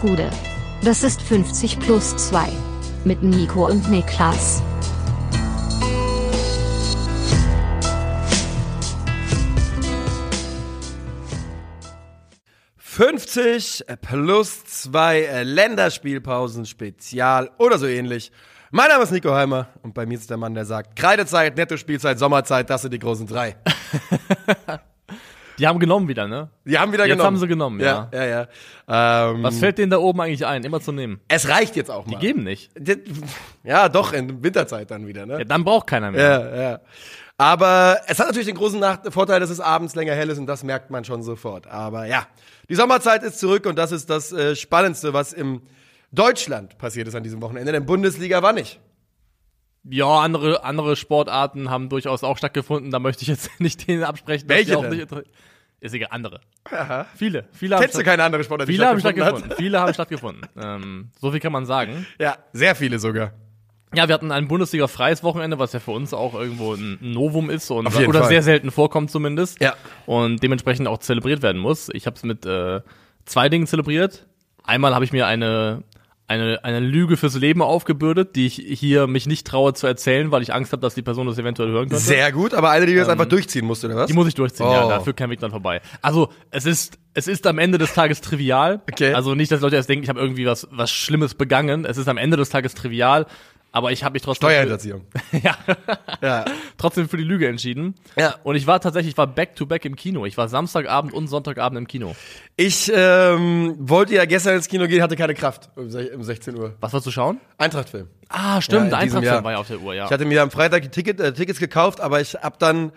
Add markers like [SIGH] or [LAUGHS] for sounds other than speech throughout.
Gude. Das ist 50 plus 2. Mit Nico und Niklas. »50 plus 2 Länderspielpausen Spezial oder so ähnlich. Mein Name ist Nico Heimer und bei mir ist der Mann, der sagt, Kreidezeit, Netto-Spielzeit, Sommerzeit, das sind die großen drei. [LAUGHS] Die haben genommen wieder, ne? Die haben wieder Jetzt genommen. haben sie genommen, ja. Ja, ja, ja. Ähm, Was fällt denen da oben eigentlich ein, immer zu nehmen? es reicht jetzt auch mal. Die geben nicht. Ja, doch, in Winterzeit dann wieder, ne? Ja, dann braucht keiner mehr. Ja, ja. Aber es hat natürlich den großen Vorteil, dass es abends länger hell ist und das merkt man schon sofort. Aber ja, die Sommerzeit ist zurück und das ist das äh, Spannendste, was im Deutschland passiert ist an diesem Wochenende. Denn Bundesliga war nicht. Ja, andere, andere Sportarten haben durchaus auch stattgefunden. Da möchte ich jetzt [LAUGHS] nicht denen absprechen. dass Welche die auch nicht ist egal, andere. Viele, viele haben Kennst du keine andere Sportart, Viele haben stattgefunden stattgefunden. Viele haben stattgefunden. [LAUGHS] Ähm, so viel kann man sagen. Ja, sehr viele sogar. Ja, wir hatten ein Bundesliga-freies Wochenende, was ja für uns auch irgendwo ein Novum ist und oder Fall. sehr selten vorkommt zumindest. Ja. Und dementsprechend auch zelebriert werden muss. Ich habe es mit äh, zwei Dingen zelebriert. Einmal habe ich mir eine eine, eine Lüge fürs Leben aufgebürdet, die ich hier mich nicht traue zu erzählen, weil ich Angst habe, dass die Person das eventuell hören könnte. Sehr gut, aber eine, die du jetzt einfach durchziehen musst, oder was? Ähm, Die muss ich durchziehen, Oh. ja, dafür kein Weg dann vorbei. Also, es ist, es ist am Ende des Tages trivial. Okay. Also nicht, dass Leute erst denken, ich habe irgendwie was, was Schlimmes begangen. Es ist am Ende des Tages trivial, aber ich habe mich trotzdem, Steuerhinterziehung. [LAUGHS] ja, Ja. trotzdem für die Lüge entschieden. Ja. Und ich war tatsächlich, ich war back to back im Kino. Ich war Samstagabend und Sonntagabend im Kino. Ich ähm, wollte ja gestern ins Kino gehen, hatte keine Kraft um se- um 16 Uhr. Was war zu schauen? Eintrachtfilm. Ah, stimmt, Ja, in diesem Eintracht Jahr. war ja auf der Uhr, ja. Ich hatte mir am Freitag die Ticket, äh, Tickets gekauft, aber ich hab dann,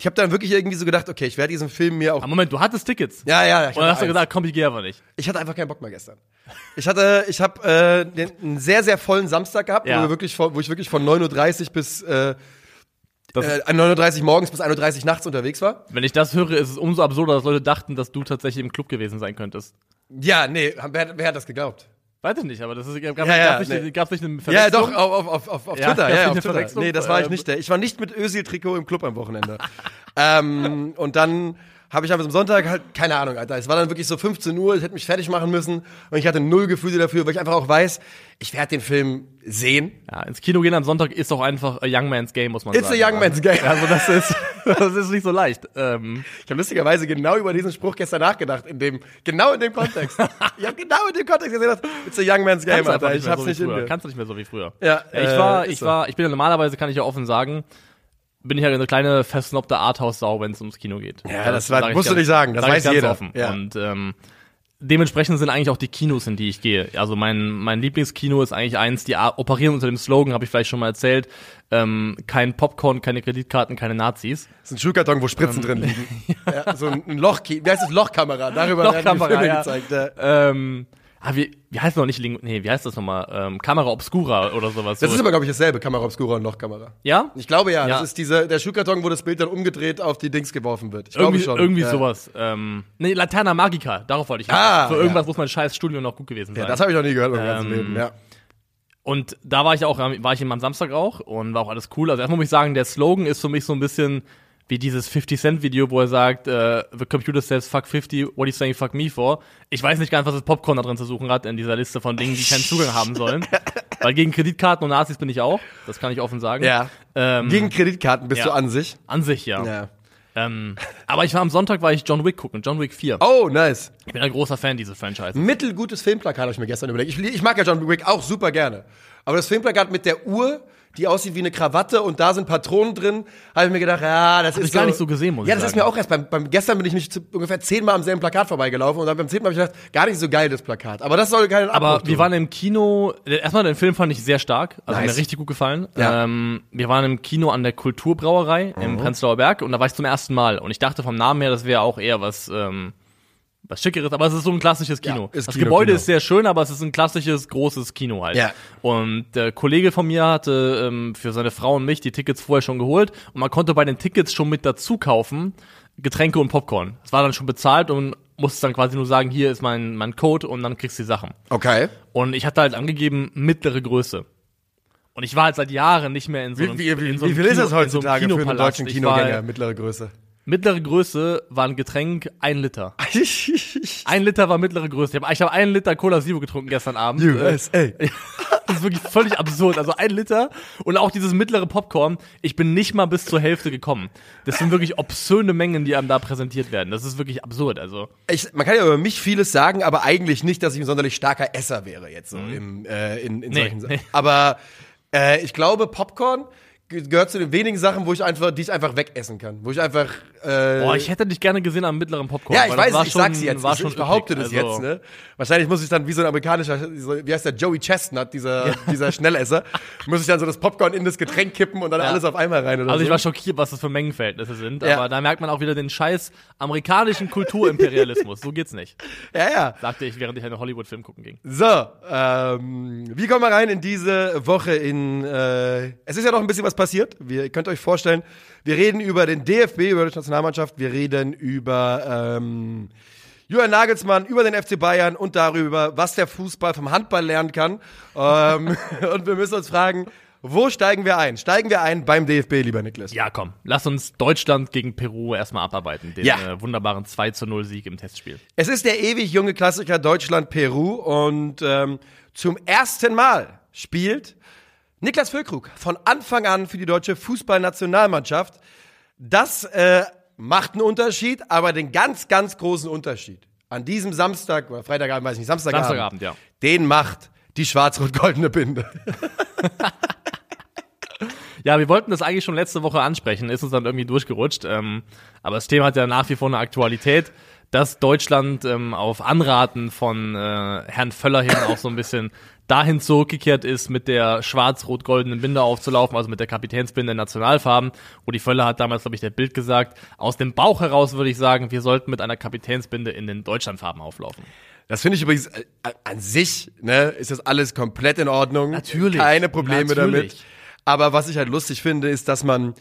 ich habe dann wirklich irgendwie so gedacht, okay, ich werde diesen Film mir auch. Ah, Moment, du hattest Tickets. Ja, ja, ich Und dann hast du gesagt, komm, ich gehe aber nicht. Ich hatte einfach keinen Bock mehr gestern. Ich hatte, ich habe äh, den- einen sehr, sehr vollen Samstag gehabt, Ja. wo, wir wirklich wo ich wirklich von 9.30 Uhr bis äh, Das- äh, 9.30 Uhr morgens bis 1.30 Uhr nachts unterwegs war. Wenn ich das höre, ist es umso absurder, dass Leute dachten, dass du tatsächlich im Club gewesen sein könntest. Ja, nee, wer, wer hat das geglaubt? Weiß ich nicht, aber das ist, gab, Ja, ja, gab's nicht, nee. gab's nicht eine Ja, Verwechslung? doch, auf, auf, auf, auf Ja, Twitter. Ja, auf Twitter. Nee, das war ich Ähm, nicht. Der. Ich war nicht mit Özil-Trikot im Club am Wochenende. [LAUGHS] ähm, und dann habe ich aber am Sonntag halt, keine Ahnung, Alter. Es war dann wirklich so 15 Uhr, ich hätte mich fertig machen müssen. Und ich hatte null Gefühle dafür, weil ich einfach auch weiß, ich werde den Film sehen. Ja, ins Kino gehen am Sonntag ist auch einfach a Young Man's Game, muss man It's a sagen. young man's game. Also das ist, [LAUGHS] das ist nicht so leicht. Ähm, Ich habe lustigerweise genau über diesen Spruch gestern nachgedacht, in dem, genau in dem Kontext. [LAUGHS] ich habe genau in dem Kontext gedacht, it's a young man's game, kannst Alter. Ich hab's so nicht in mir. Kannst du nicht mehr so wie früher. Ja, ich äh, war, ist ich so. war, ich bin ja normalerweise, kann ich ja offen sagen, bin ich ja eine kleine versnobte Arthouse-Sau, wenn es ums Kino geht. Ja, das war- sag ich musst du ganz- nicht sagen, das sag ich weiß jeder. Offen. Ja. Und ähm, dementsprechend sind eigentlich auch die Kinos, in die ich gehe. Also mein, mein Lieblingskino ist eigentlich eins, die operieren unter dem Slogan, habe ich vielleicht schon mal erzählt, ähm, kein Popcorn, keine Kreditkarten, keine Nazis. Das ist ein Schuhkarton, wo Spritzen drin liegen. [LAUGHS] ja, so ein Loch, wie heißt das? Lochkamera. Darüber werden die Lochkamera, Filme ja. gezeigt. Ja. Ähm, ah, wie, wie heißt noch nicht? Ling nee, wie heißt das nochmal? Ähm, Kamera Obscura oder sowas. Das ist aber, glaube ich, dasselbe, Kamera Obscura und Lochkamera. ja? Ich glaube ja, Ja. das ist diese, der Schuhkarton, wo das Bild dann umgedreht auf die Dings geworfen wird. Ich glaube schon. irgendwie ja. sowas. Ähm, nee, Laterna Magica, darauf wollte ich Ah, Für irgendwas ja. muss mein scheiß Studio noch gut gewesen sein. Ja, das habe ich noch nie gehört im ganzen Ähm, Leben. Ja. und da war ich auch, war ich eben am Samstag auch und war auch alles cool. Also erstmal muss ich sagen, der Slogan ist für mich so ein bisschen wie dieses 50 Cent Video, wo er sagt, äh, the computer says fuck 50, what are you saying fuck me for? Ich weiß nicht ganz, was das Popcorn da drin zu suchen hat in dieser Liste von Dingen, die keinen Zugang haben sollen. [LAUGHS] Weil gegen Kreditkarten und Nazis bin ich auch, das kann ich offen sagen. ja. Ähm, Gegen Kreditkarten bist ja. du an sich. an sich, ja. Ja. Ähm, aber ich war am Sonntag, war ich John Wick gucken, John Wick 4. Oh, nice. Ich bin ein großer Fan dieses Franchise. Mittelgutes Filmplakat habe ich mir gestern überlegt. Ich, ich mag ja John Wick auch super gerne. Aber das Filmplakat mit der Uhr, die aussieht wie eine Krawatte und da sind Patronen drin, habe ich mir gedacht, ja, das ist ich gar nicht so gesehen, muss Ja, ich das ist sagen. mir auch erst beim, beim gestern bin ich mich zu, ungefähr zehnmal am selben Plakat vorbeigelaufen und dann beim zehnten Mal habe ich gedacht, gar nicht so geil das Plakat. Aber das soll keinen Aber Abbruch wir tun. waren im Kino, erstmal den Film fand ich sehr stark, also Nice. mir richtig gut gefallen. Ja. Ähm, wir waren im Kino an der Kulturbrauerei im Prenzlauer Berg und da war ich zum ersten Mal und ich dachte vom Namen her, das wäre auch eher was, ähm, was Schickeres, aber es ist so ein klassisches Kino. Ja, ist das Kino, Gebäude Kino. ist sehr schön, aber es ist ein klassisches, großes Kino halt. Ja. Und der Kollege von mir hatte ähm, für seine Frau und mich die Tickets vorher schon geholt und man konnte bei den Tickets schon mit dazu kaufen Getränke und Popcorn. Es war dann schon bezahlt und musste dann quasi nur sagen, hier ist mein, mein Code und dann kriegst du die Sachen. Okay. Und ich hatte halt angegeben, mittlere Größe. Und ich war halt seit Jahren nicht mehr in so Wie, einem wie, wie, in so einem wie viel ist Kino- das heutzutage so für einen deutschen Kinogänger, mittlere Größe? Mittlere Größe war ein Getränk, ein Liter. [LAUGHS] Ein Liter war mittlere Größe. Ich habe ich hab einen Liter Cola Zero getrunken gestern Abend. USA. [LAUGHS] Das ist wirklich völlig absurd. Also ein Liter und auch dieses mittlere Popcorn. Ich bin nicht mal bis zur Hälfte gekommen. Das sind wirklich obszöne Mengen, die einem da präsentiert werden. Das ist wirklich absurd. Also Ich, man kann ja über mich vieles sagen, aber eigentlich nicht, dass ich ein sonderlich starker Esser wäre jetzt so im, äh, in, in Nee, solchen Sachen. nee. Aber äh, ich glaube, Popcorn gehört zu den wenigen Sachen, wo ich einfach, die ich einfach wegessen kann, wo ich einfach. Äh, boah, ich hätte dich gerne gesehen am mittleren Popcorn. ja, ich weiß, ich schon, sag's jetzt. War ich, schon ich behaupte üppig. das Also, jetzt. Ne? Wahrscheinlich muss ich dann wie so ein amerikanischer, wie heißt der Joey Chestnut, dieser dieser Schnellesser, muss ich dann so das Popcorn in das Getränk kippen und dann Ja. alles auf einmal rein oder Also so. ich war schockiert, was das für Mengenverhältnisse sind. Ja. Aber da merkt man auch wieder den scheiß amerikanischen Kulturimperialismus. so geht's nicht. ja, ja. Sagte ich, während ich einen Hollywood-Film gucken ging. So, ähm, wie kommen wir rein in diese Woche in, äh, es ist ja noch ein bisschen was passiert. Wir, ihr könnt euch vorstellen, wir reden über den DFB, über die Nationalmannschaft, wir reden über, ähm, Julian Nagelsmann, über den FC Bayern und darüber, was der Fußball vom Handball lernen kann. ähm, [LAUGHS] und wir müssen uns fragen, wo steigen wir ein? Steigen wir ein beim DFB, lieber Niklas? Ja, komm. Lass uns Deutschland gegen Peru erstmal abarbeiten. Den Ja. äh, wunderbaren 2 zu 0 Sieg im Testspiel. Es ist der ewig junge Klassiker Deutschland-Peru und ähm, zum ersten Mal spielt Niklas Füllkrug von Anfang an für die deutsche Fußballnationalmannschaft. Das äh, macht einen Unterschied, aber den ganz, ganz großen Unterschied an diesem Samstag oder Freitagabend, weiß ich nicht, Samstagabend, Samstagabend, ja. den macht die schwarz-rot-goldene Binde. [LAUGHS] Ja, wir wollten das eigentlich schon letzte Woche ansprechen, ist uns dann irgendwie durchgerutscht. Ähm, aber das Thema hat ja nach wie vor eine Aktualität, dass Deutschland ähm, auf Anraten von äh, Herrn Völler hin auch so ein bisschen [LAUGHS] dahin zurückgekehrt ist, mit der schwarz-rot-goldenen Binde aufzulaufen, also mit der Kapitänsbinde in Nationalfarben. Rudi Völler hat damals, glaube ich, der Bild gesagt, aus dem Bauch heraus würde ich sagen, wir sollten mit einer Kapitänsbinde in den Deutschlandfarben auflaufen. Das finde ich übrigens äh, an sich, ne, ist das alles komplett in Ordnung. Natürlich. Keine Probleme Natürlich. damit. Aber was ich halt lustig finde, ist, dass man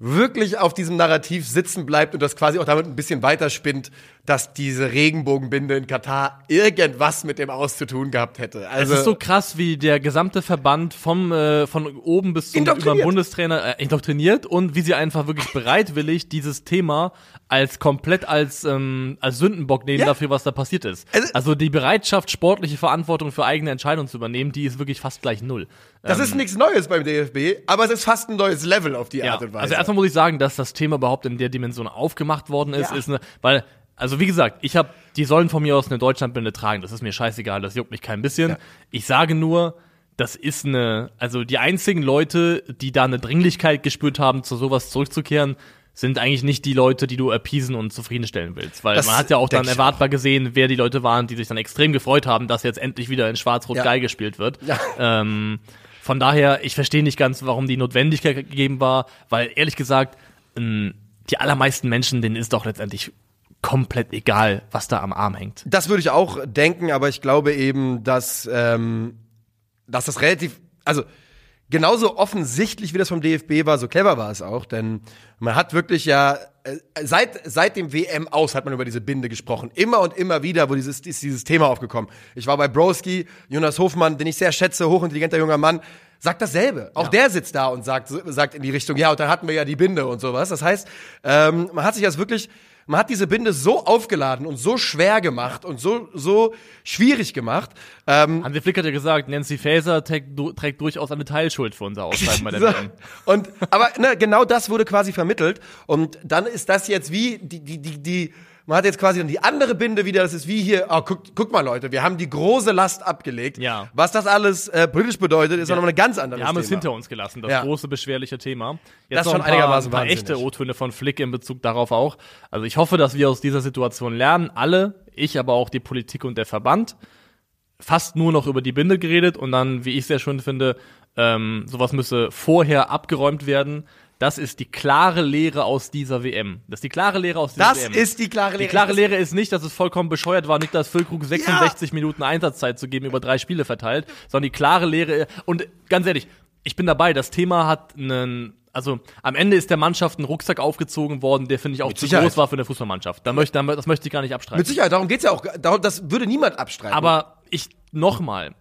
wirklich auf diesem Narrativ sitzen bleibt und das quasi auch damit ein bisschen weiterspinnt, dass diese Regenbogenbinde in Katar irgendwas mit dem auszutun gehabt hätte. Also Es ist so krass, wie der gesamte Verband vom äh, von oben bis zum über Bundestrainer äh, indoktriniert und wie sie einfach wirklich bereitwillig dieses Thema als komplett als ähm, als Sündenbock nehmen Ja. dafür, was da passiert ist. Also- Also, die Bereitschaft, sportliche Verantwortung für eigene Entscheidungen zu übernehmen, die ist wirklich fast gleich null. das ist nichts Neues beim DFB, aber es ist fast ein neues Level auf die Ja, Art und Weise. also erstmal muss ich sagen, dass das Thema überhaupt in der Dimension aufgemacht worden ist, Ja. ist eine, weil also wie gesagt, ich habe, die sollen von mir aus eine Deutschlandbinde tragen. Das ist mir scheißegal, das juckt mich kein bisschen. Ja. Ich sage nur, das ist eine, also die einzigen Leute, die da eine Dringlichkeit gespürt haben, zu sowas zurückzukehren, sind eigentlich nicht die Leute, die du appeasen und zufriedenstellen willst. Weil Das man hat ja auch dann erwartbar gesehen, wer die Leute waren, die sich dann extrem gefreut haben, dass jetzt endlich wieder in Schwarz-Rot-Geil Ja. gespielt wird. Ja. Ähm, von daher, ich verstehe nicht ganz, warum die Notwendigkeit gegeben war, weil ehrlich gesagt, ähm, die allermeisten Menschen, denen ist doch letztendlich komplett egal, was da am Arm hängt. Das würde ich auch denken, aber ich glaube eben, dass, ähm, dass das relativ, also genauso offensichtlich wie das vom DFB war, so clever war es auch, denn man hat wirklich ja äh, seit seit dem WM aus hat man über diese Binde gesprochen, immer und immer wieder, wo dieses ist dieses Thema aufgekommen. Ich war bei Broski, Jonas Hofmann, den ich sehr schätze, hochintelligenter junger Mann, sagt dasselbe. Auch der sitzt da und sagt sagt in die Richtung, ja, und dann hatten wir ja die Binde und sowas. Das heißt, ähm, man hat sich das wirklich man hat diese Binde so aufgeladen und so schwer gemacht und so, so schwierig gemacht. Ähm, Hansi Flick hat ja gesagt, Nancy Faeser trägt, du, trägt durchaus eine Teilschuld für unser Ausscheiden bei der [LAUGHS] so, und, aber ne, genau das wurde quasi vermittelt. Und dann ist das jetzt wie die, die, die, die man hat jetzt quasi dann die andere Binde wieder, das ist wie hier, oh, guck, guck mal Leute, wir haben die große Last abgelegt. Ja. Was das alles äh, politisch bedeutet, ist Ja. nochmal eine ganz andere Wir haben es Thema. hinter uns gelassen, das Ja. große beschwerliche Thema. Das noch schon ein paar, einigermaßen ein paar wahnsinnig. echte O-Töne von Flick in Bezug darauf auch. Also ich hoffe, dass wir aus dieser Situation lernen, alle, ich, aber auch die Politik und der Verband, fast nur noch über die Binde geredet und dann, wie ich sehr schön finde, ähm, sowas müsse vorher abgeräumt werden. Das ist die klare Lehre aus dieser WM. Das ist die klare Lehre aus dieser Das WM. ist die klare Lehre. Die klare Das- Lehre ist nicht, dass es vollkommen bescheuert war, Niklas Füllkrug 66 Minuten Einsatzzeit zu geben, über drei Spiele verteilt, sondern die klare Lehre, und ganz ehrlich, ich bin dabei, das Thema hat einen, also am Ende ist der Mannschaft ein Rucksack aufgezogen worden, der finde ich auch zu Sicherheit. groß war für eine Fußballmannschaft. Da möchte, das möchte ich gar nicht abstreiten. Mit Sicherheit, darum geht's ja auch. Darum, das würde niemand abstreiten. Aber ich, nochmal,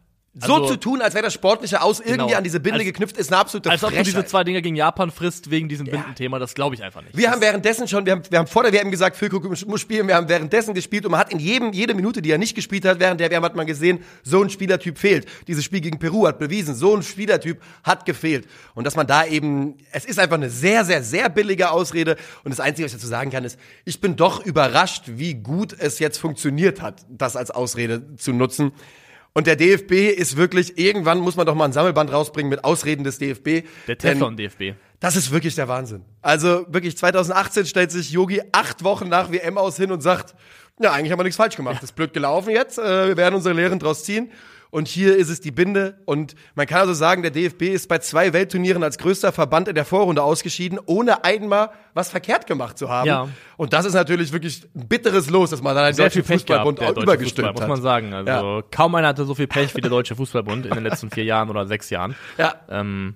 so Also- zu tun, als wäre das Sportliche aus irgendwie Genau. an diese Binde Als- geknüpft, ist eine absolute Als ob du diese Frechheit. zwei Dinger gegen Japan frisst wegen diesem Bindenthema, das glaube ich einfach nicht. Wir haben währenddessen schon, wir haben, wir haben vor der WM gesagt, Füllkrug muss spielen, wir haben währenddessen gespielt und man hat in jedem, jede Minute, die er nicht gespielt hat, während der WM hat man gesehen, so ein Spielertyp fehlt. Dieses Spiel gegen Peru hat bewiesen, so ein Spielertyp hat gefehlt. Und dass man da eben, es ist einfach eine sehr, sehr, sehr billige Ausrede und das Einzige, was ich dazu sagen kann, ist, ich bin doch überrascht, wie gut es jetzt funktioniert hat, das als Ausrede zu nutzen. Und der DFB ist wirklich, irgendwann muss man doch mal ein Sammelband rausbringen mit Ausreden des DFB. Der Teflon-DFB. das ist wirklich der Wahnsinn. Also wirklich 2018 stellt sich Yogi acht Wochen nach WM aus hin und sagt, ja, eigentlich haben wir nichts falsch gemacht. ist blöd gelaufen jetzt. Äh, wir werden unsere Lehren draus ziehen. Und hier ist es die Binde. Und man kann also sagen, der DFB ist bei zwei Weltturnieren als größter Verband in der Vorrunde ausgeschieden, ohne einmal was verkehrt gemacht zu haben. Ja. Und das ist natürlich wirklich ein bitteres Los, dass man dann einen Sehr deutschen viel gehabt, Fußballbund der deutsche übergestülpt Fußball, hat. muss man sagen. Also Ja. kaum einer hatte so viel Pech wie der Deutsche Fußballbund in den letzten vier Jahren oder sechs Jahren. Ja, Ähm,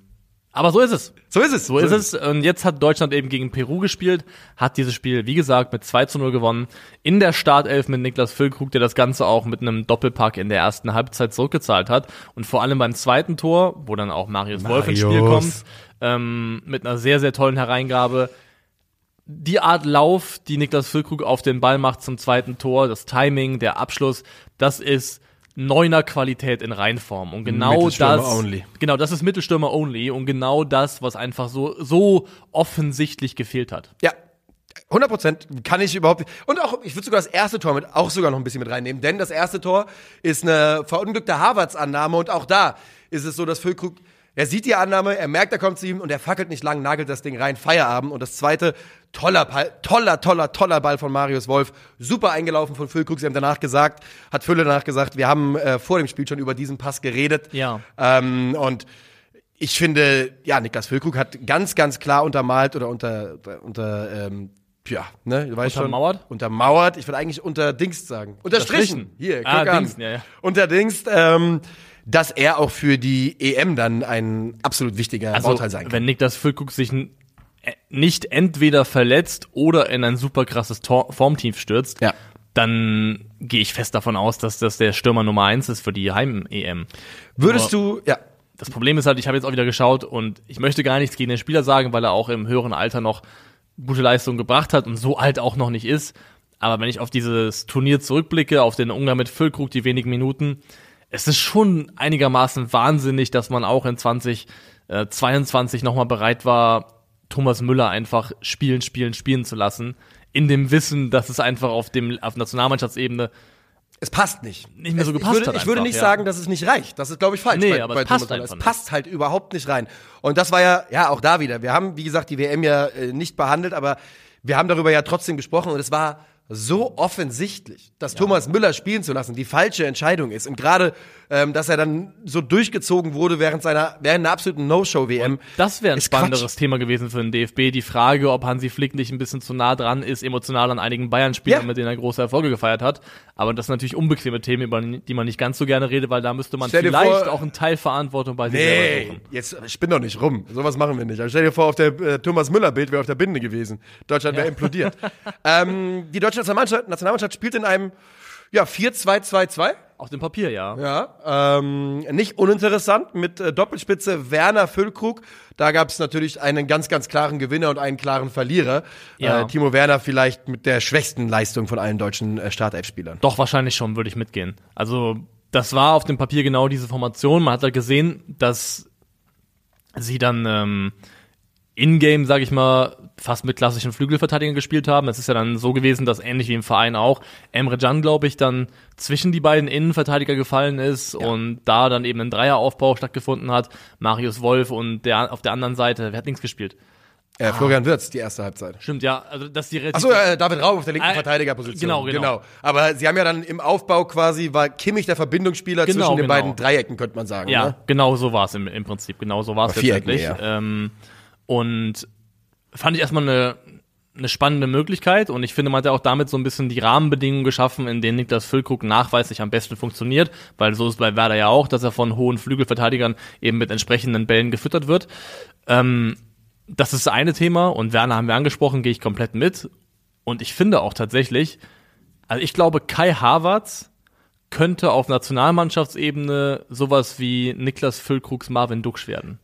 aber so ist es. so ist es. So ist es. Und jetzt hat Deutschland eben gegen Peru gespielt, hat dieses Spiel, wie gesagt, mit 2 zu 0 gewonnen. In der Startelf mit Niklas Füllkrug, der das Ganze auch mit einem Doppelpack in der ersten Halbzeit zurückgezahlt hat. Und vor allem beim zweiten Tor, wo dann auch Marius, Wolf ins Spiel Marius. kommt, ähm, mit einer sehr, sehr tollen Hereingabe. Die Art Lauf, die Niklas Füllkrug auf den Ball macht zum zweiten Tor, das Timing, der Abschluss, das ist neuner Qualität in Reinform. Und genau das, only. genau, das ist Mittelstürmer only und genau das, was einfach so, so offensichtlich gefehlt hat. Ja. 100 Prozent kann ich überhaupt nicht. Und auch, ich würde sogar das erste Tor mit, auch sogar noch ein bisschen mit reinnehmen, denn das erste Tor ist eine verunglückte Harvards-Annahme und auch da ist es so, dass Füllkrug, er sieht die Annahme, er merkt, er kommt zu ihm und er fackelt nicht lang, nagelt das Ding rein, Feierabend. Und das zweite, toller Ball, toller, toller, toller Ball von Marius Wolf, super eingelaufen von Füllkrug. Sie haben danach gesagt, hat Fülle danach gesagt, wir haben äh, vor dem Spiel schon über diesen Pass geredet. Ja. Ähm, und ich finde, ja, Niklas Füllkrug hat ganz, ganz klar untermalt oder unter, unter ähm, ja, ne, du weißt Untermauert? schon. Untermauert? Ich würde eigentlich unter Dingst sagen. Unterstrichen. Hier, guck Ah, an. Dingst, ja, ja. Unter Dingst, ähm, dass er auch für die EM dann ein absolut wichtiger Also, Bauteil sein kann. wenn Niklas Füllkrug sich n- äh, nicht entweder verletzt oder in ein super krasses Tor Formtief stürzt, Ja. dann gehe ich fest davon aus, dass das der Stürmer Nummer eins ist für die Heim-EM. Würdest du, ja, Das Problem ist halt, ich habe jetzt auch wieder geschaut und ich möchte gar nichts gegen den Spieler sagen, weil er auch im höheren Alter noch gute Leistung gebracht hat und so alt auch noch nicht ist. Aber wenn ich auf dieses Turnier zurückblicke, auf den Umgang mit Füllkrug, die wenigen Minuten, es ist schon einigermaßen wahnsinnig, dass man auch in 2022 nochmal bereit war, Thomas Müller einfach spielen, spielen, spielen zu lassen. In dem Wissen, dass es einfach auf dem, auf Nationalmannschaftsebene es passt nicht. Nicht mehr so gepasst ich würde, hat Ich würde einfach, nicht ja. sagen, dass es nicht reicht. Das ist, glaube ich, falsch. Nee, bei, aber bei es passt einfach Es passt halt überhaupt nicht rein. Und das war ja, ja, auch da wieder. Wir haben, wie gesagt, die WM ja äh, nicht behandelt, aber wir haben darüber ja trotzdem gesprochen und es war so offensichtlich, dass Thomas Müller spielen zu lassen, die falsche Entscheidung ist. Und gerade, ähm, dass er dann so durchgezogen wurde während seiner, während einer absoluten No-Show-WM. Das wäre ein spannenderes Quatsch. Thema gewesen für den DFB. Die Frage, ob Hansi Flick nicht ein bisschen zu nah dran ist, emotional an einigen Bayern-Spielern, Ja. mit denen er große Erfolge gefeiert hat. Aber das sind natürlich unbequeme Themen, über die man nicht ganz so gerne redet, weil da müsste man Stell vielleicht vor- auch einen Teil Verantwortung bei sich selber Nee, suchen. jetzt spinn doch nicht rum. Sowas machen wir nicht. Aber stell dir vor, auf der äh, Thomas Müller-Bild wäre auf der Binde gewesen. Deutschland wäre implodiert. [LAUGHS] ähm, die deutsche Nationalmannschaft, Nationalmannschaft spielt in einem ja, 4-2-2-2. Auf dem Papier, ja. Ja, ähm, nicht uninteressant mit äh, Doppelspitze Werner Füllkrug. Da gab es natürlich einen ganz, ganz klaren Gewinner und einen klaren Verlierer. Ja. Äh, Timo Werner vielleicht mit der schwächsten Leistung von allen deutschen äh, Startelf-Spielern. Doch, wahrscheinlich schon, würde ich mitgehen. Also, das war auf dem Papier genau diese Formation. Man hat da gesehen, dass sie dann ähm, in-game, sag ich mal, fast mit klassischen Flügelverteidigern gespielt haben. Es ist ja dann so gewesen, dass ähnlich wie im Verein auch Emre Can, glaube ich, dann zwischen die beiden Innenverteidiger gefallen ist und da dann eben ein Dreieraufbau stattgefunden hat. Marius Wolf und der auf der anderen Seite, wer hat links gespielt? Äh, Florian Wirtz, die erste Halbzeit. Stimmt, ja, also dass die Achso, äh, David Raub auf der linken Äh, Verteidigerposition. genau, genau. Aber sie haben ja dann im Aufbau quasi, war Kimmich der Verbindungsspieler Genau, zwischen den genau. beiden Dreiecken, könnte man sagen. Ja, Ne? genau so war es im, im Prinzip. Genau so war es letztendlich. eher. Ähm, und fand ich erstmal eine, eine spannende Möglichkeit und ich finde, man hat ja auch damit so ein bisschen die Rahmenbedingungen geschaffen, in denen Niklas Füllkrug nachweislich am besten funktioniert, weil so ist bei Werder ja auch, dass er von hohen Flügelverteidigern eben mit entsprechenden Bällen gefüttert wird. Ähm, das ist das eine Thema und Werner haben wir angesprochen, gehe ich komplett mit. Und ich finde auch tatsächlich, also ich glaube, Kai Havertz könnte auf Nationalmannschaftsebene sowas wie Niklas Füllkrugs Marvin Duksch werden.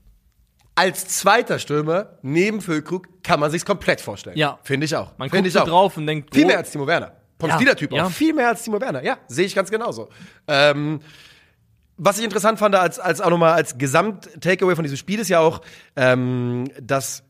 Als zweiter Stürmer neben Füllkrug kann man sich's komplett vorstellen. Ja. Finde ich auch. Man Find guckt ich so auch. drauf und denkt, Viel mehr als Timo Werner. Vom Ja, Spielertyp ja. auch. Viel mehr als Timo Werner. Ja, sehe ich ganz genauso. Ähm, was ich interessant fand, als, als auch nochmal als Gesamt-Takeaway von diesem Spiel ist ja auch, ähm, dass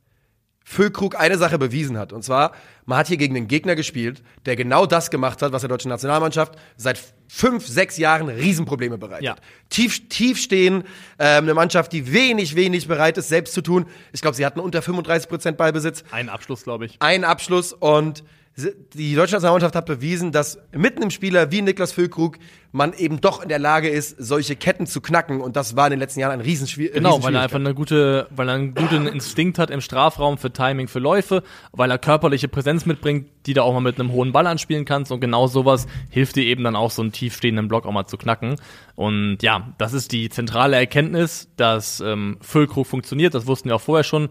Füllkrug eine Sache bewiesen hat. Und zwar, man hat hier gegen einen Gegner gespielt, der genau das gemacht hat, was der deutschen Nationalmannschaft seit fünf, sechs Jahren Riesenprobleme bereitet. Ja. Tief, tief stehen, ähm, eine Mannschaft, die wenig, wenig bereit ist, selbst zu tun. Ich glaube, sie hatten unter 35 Prozent Ballbesitz Ein Abschluss, glaube ich. einen Abschluss und die deutsche Nationalmannschaft hat bewiesen, dass mitten im Spieler wie Niklas Füllkrug man eben doch in der Lage ist, solche Ketten zu knacken und das war in den letzten Jahren ein Riesenschwierigkeit. Genau, weil er einfach eine gute, weil er einen guten Instinkt hat im Strafraum für Timing, für Läufe, weil er körperliche Präsenz mitbringt, die du auch mal mit einem hohen Ball anspielen kannst und genau sowas hilft dir eben dann auch so einen tiefstehenden Block auch mal zu knacken. Und ja, das ist die zentrale Erkenntnis, dass ähm, Füllkrug funktioniert, das wussten wir auch vorher schon.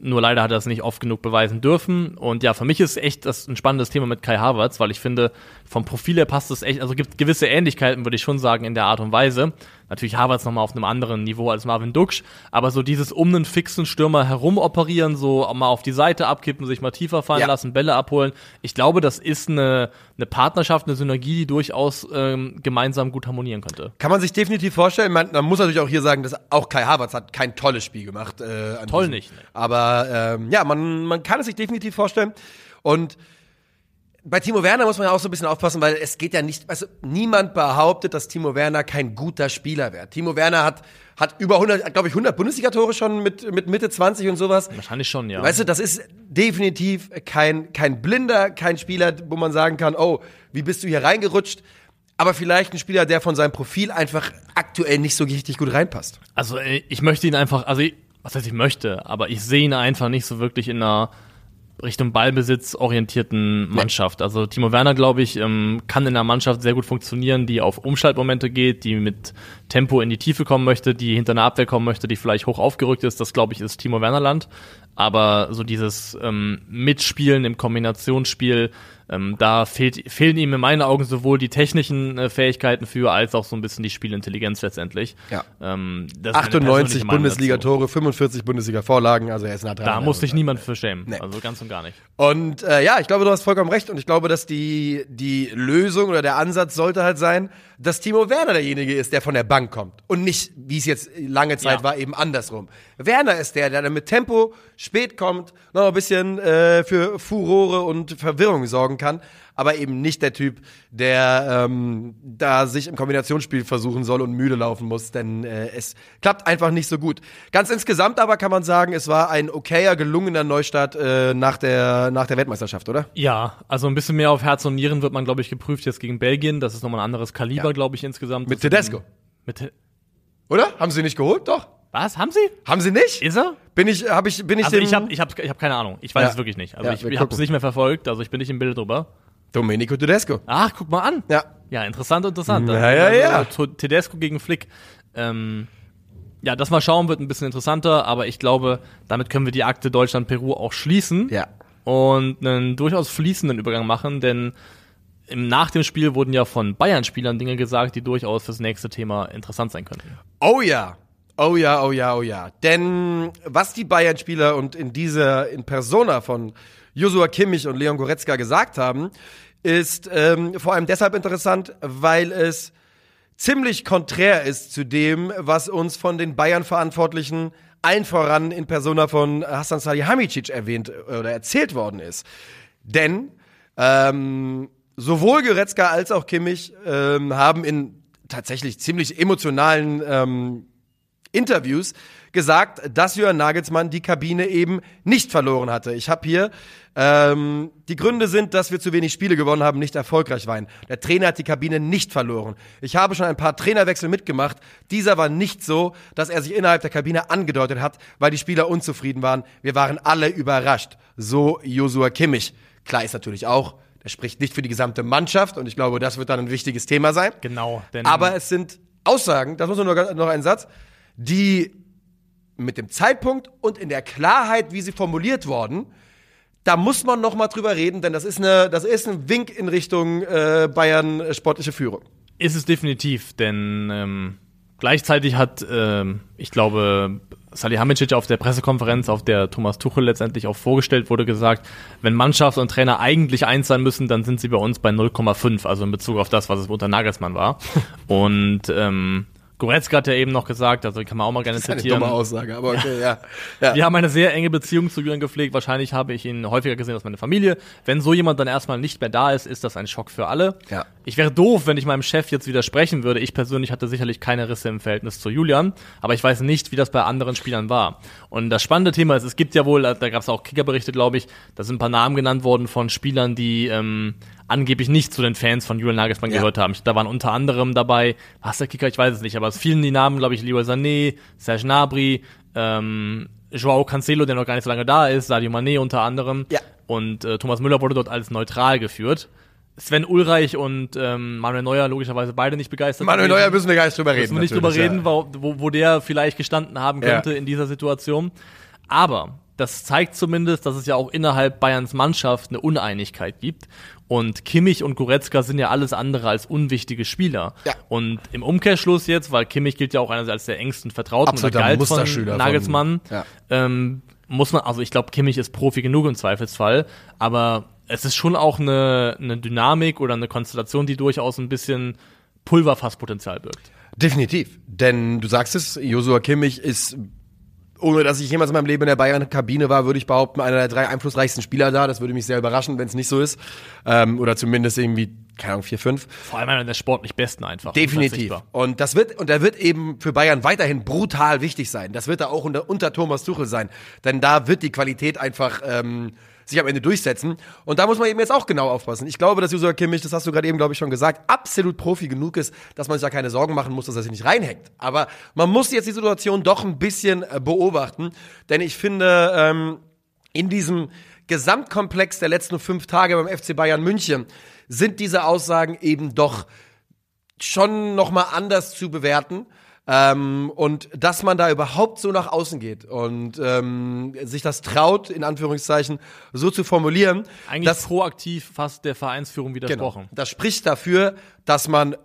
Nur leider hat er es nicht oft genug beweisen dürfen. Und ja, für mich ist echt das ein spannendes Thema mit Kai Havertz, weil ich finde, vom Profil her passt es echt, also gibt gewisse Ähnlichkeiten, würde ich schon sagen, in der Art und Weise. Natürlich Havertz nochmal auf einem anderen Niveau als Marvin Duksch, aber so dieses um einen fixen Stürmer herum operieren, so mal auf die Seite abkippen, sich mal tiefer fallen Ja. lassen, Bälle abholen. Ich glaube, das ist eine, eine Partnerschaft, eine Synergie, die durchaus ähm, gemeinsam gut harmonieren könnte. Kann man sich definitiv vorstellen. Man, man muss natürlich auch hier sagen, dass auch Kai Havertz hat kein tolles Spiel gemacht. Äh, an Toll diesem- nicht, ne. Aber ähm, ja, man, man kann es sich definitiv vorstellen. Und bei Timo Werner muss man ja auch so ein bisschen aufpassen, weil es geht ja nicht, also niemand behauptet, dass Timo Werner kein guter Spieler wäre. Timo Werner hat, hat über 100, glaube ich, 100 Bundesliga-Tore schon mit, mit Mitte 20 und sowas. Wahrscheinlich schon, ja. Weißt du, das ist definitiv kein, kein Blinder, kein Spieler, wo man sagen kann, oh, wie bist du hier reingerutscht? Aber vielleicht ein Spieler, der von seinem Profil einfach aktuell nicht so richtig gut reinpasst. Also äh, ich möchte ihn einfach, also ich, was heißt ich möchte, aber ich sehe ihn einfach nicht so wirklich in einer Richtung Ballbesitz orientierten Mannschaft. Also Timo Werner, glaube ich, ähm, kann in einer Mannschaft sehr gut funktionieren, die auf Umschaltmomente geht, die mit Tempo in die Tiefe kommen möchte, die hinter einer Abwehr kommen möchte, die vielleicht hoch aufgerückt ist. Das, glaube ich, ist Timo Werner Land. Aber so dieses ähm, Mitspielen im Kombinationsspiel, ähm, da fehlt, fehlen ihm in meinen Augen sowohl die technischen äh, Fähigkeiten für, als auch so ein bisschen die Spielintelligenz letztendlich. Ja. Ähm, das ist meine 98 persönliche Meinung Bundesliga-Tore, 45 Bundesliga-Vorlagen, also er ist nah dran. Da muss sich niemand für schämen. Nee. Also ganz und gar nicht. Und äh, ja, ich glaube, du hast vollkommen recht. Und ich glaube, dass die, die Lösung oder der Ansatz sollte halt sein, dass Timo Werner derjenige ist, der von der Bank kommt. Und nicht, wie es jetzt lange Zeit Ja. war, eben andersrum. Werner ist der, der dann mit Tempo spät kommt, noch ein bisschen äh, für Furore und Verwirrung sorgen kann. Aber eben nicht der Typ, der ähm, da sich im Kombinationsspiel versuchen soll und müde laufen muss, denn äh, es klappt einfach nicht so gut. Ganz insgesamt aber kann man sagen, es war ein okayer, gelungener Neustart äh, nach, der, nach der Weltmeisterschaft, oder? Ja, also ein bisschen mehr auf Herz und Nieren wird man, glaube ich, geprüft jetzt gegen Belgien. Das ist nochmal ein anderes Kaliber, Ja. glaube ich, insgesamt. Mit Tedesco. Mit Te Oder? Haben sie nicht geholt? Doch. Was? Haben Sie? Haben sie nicht? Ist er? Bin ich, hab ich, bin ich Also dem ich habe ich hab, ich hab keine Ahnung. Ich weiß Ja. es wirklich nicht. Also Ja, ich, ich habe es nicht mehr verfolgt. Also ich bin nicht im Bild drüber. Domenico Tedesco. Ach, guck mal an. Ja. Ja, interessant, interessant. Ja, ja, ja. Tedesco gegen Flick. Ähm, ja, das mal schauen wird ein bisschen interessanter, aber ich glaube, damit können wir die Akte Deutschland-Peru auch schließen. Ja. Und einen durchaus fließenden Übergang machen, denn im, nach dem Spiel wurden ja von Bayern-Spielern Dinge gesagt, die durchaus fürs nächste Thema interessant sein könnten. Oh ja. Oh ja, oh ja, oh ja. Denn was die Bayern-Spieler und in dieser, in Persona von Joshua Kimmich und Leon Goretzka gesagt haben, ist ähm, vor allem deshalb interessant, weil es ziemlich konträr ist zu dem, was uns von den Bayern-Verantwortlichen allen voran in Persona von Hassan Salihamidzic erwähnt äh, oder erzählt worden ist. Denn ähm, sowohl Goretzka als auch Kimmich ähm, haben in tatsächlich ziemlich emotionalen ähm, Interviews gesagt, dass Jörn Nagelsmann die Kabine eben nicht verloren hatte. Ich habe hier ähm, die Gründe sind, dass wir zu wenig Spiele gewonnen haben, nicht erfolgreich waren. Der Trainer hat die Kabine nicht verloren. Ich habe schon ein paar Trainerwechsel mitgemacht. Dieser war nicht so, dass er sich innerhalb der Kabine angedeutet hat, weil die Spieler unzufrieden waren. Wir waren alle überrascht. So Josua Kimmich. Klar ist natürlich auch, der spricht nicht für die gesamte Mannschaft und ich glaube, das wird dann ein wichtiges Thema sein. Genau. Aber es sind Aussagen, das muss nur noch einen Satz, die mit dem Zeitpunkt und in der Klarheit, wie sie formuliert wurden, da muss man noch mal drüber reden, denn das ist, eine, das ist ein Wink in Richtung äh, Bayern sportliche Führung. Ist es definitiv, denn ähm, gleichzeitig hat, ähm, ich glaube, Salihamidzic auf der Pressekonferenz, auf der Thomas Tuchel letztendlich auch vorgestellt wurde, gesagt, wenn Mannschaft und Trainer eigentlich eins sein müssen, dann sind sie bei uns bei 0,5, also in Bezug auf das, was es unter Nagelsmann war. [LAUGHS] und ähm, Goretzka hat ja eben noch gesagt, also kann man auch mal gerne Das ist eine zitieren. dumme Aussage, aber okay, [LAUGHS] ja. ja. Wir haben eine sehr enge Beziehung zu Julian gepflegt. Wahrscheinlich habe ich ihn häufiger gesehen als meine Familie. Wenn so jemand dann erstmal nicht mehr da ist, ist das ein Schock für alle. Ja. Ich wäre doof, wenn ich meinem Chef jetzt widersprechen würde. Ich persönlich hatte sicherlich keine Risse im Verhältnis zu Julian, aber ich weiß nicht, wie das bei anderen Spielern war. Und das spannende Thema ist, es gibt ja wohl, da gab es auch Kickerberichte, glaube ich, da sind ein paar Namen genannt worden von Spielern, die ähm, angeblich nicht zu den Fans von Julian Nagelsmann Ja. gehört haben. Da waren unter anderem dabei, was der Kicker, ich weiß es nicht, aber es fielen die Namen, glaube ich, Leroy Sané, Serge Gnabry, ähm, Joao Cancelo, der noch gar nicht so lange da ist, Sadio Mané unter anderem. Ja. Und äh, Thomas Müller wurde dort als neutral geführt. Sven Ulreich und ähm, Manuel Neuer logischerweise beide nicht begeistert. Manuel gewesen. Neuer müssen wir gar nicht drüber reden. Müssen wir nicht drüber reden, ja. wo, wo, der vielleicht gestanden haben Ja. könnte in dieser Situation. Aber das zeigt zumindest, dass es ja auch innerhalb Bayerns Mannschaft eine Uneinigkeit gibt. Und Kimmich und Goretzka sind ja alles andere als unwichtige Spieler. Ja. Und im Umkehrschluss jetzt, weil Kimmich gilt ja auch einer als der engsten Vertrauten Absoluter oder galt Musterschüler von von- Nagelsmann, ja. ähm, muss man, also ich glaube, Kimmich ist Profi genug im Zweifelsfall, aber es ist schon auch eine, eine Dynamik oder eine Konstellation, die durchaus ein bisschen Pulverfasspotenzial birgt. Definitiv. Denn du sagst es, Josua Kimmich ist, ohne dass ich jemals in meinem Leben in der Bayern-Kabine war, würde ich behaupten, einer der drei einflussreichsten Spieler da. Das würde mich sehr überraschen, wenn es nicht so ist. Ähm, oder zumindest irgendwie, keine Ahnung, vier, fünf. Vor allem einer der sportlich Besten einfach. Definitiv. Und das wird, und er wird eben für Bayern weiterhin brutal wichtig sein. Das wird er auch unter, unter Thomas Tuchel sein. Denn da wird die Qualität einfach, ähm, sich am Ende durchsetzen. Und da muss man eben jetzt auch genau aufpassen. Ich glaube, dass Joshua Kimmich, das hast du gerade eben, glaube ich, schon gesagt, absolut Profi genug ist, dass man sich da keine Sorgen machen muss, dass er sich nicht reinhängt. Aber man muss jetzt die Situation doch ein bisschen äh, beobachten. Denn ich finde, ähm, in diesem Gesamtkomplex der letzten fünf Tage beim FC Bayern München sind diese Aussagen eben doch schon noch mal anders zu bewerten. Ähm, und dass man da überhaupt so nach außen geht und ähm, sich das traut, in Anführungszeichen, so zu formulieren, Eigentlich das, proaktiv fast der Vereinsführung genau, widersprochen. das spricht dafür, dass man,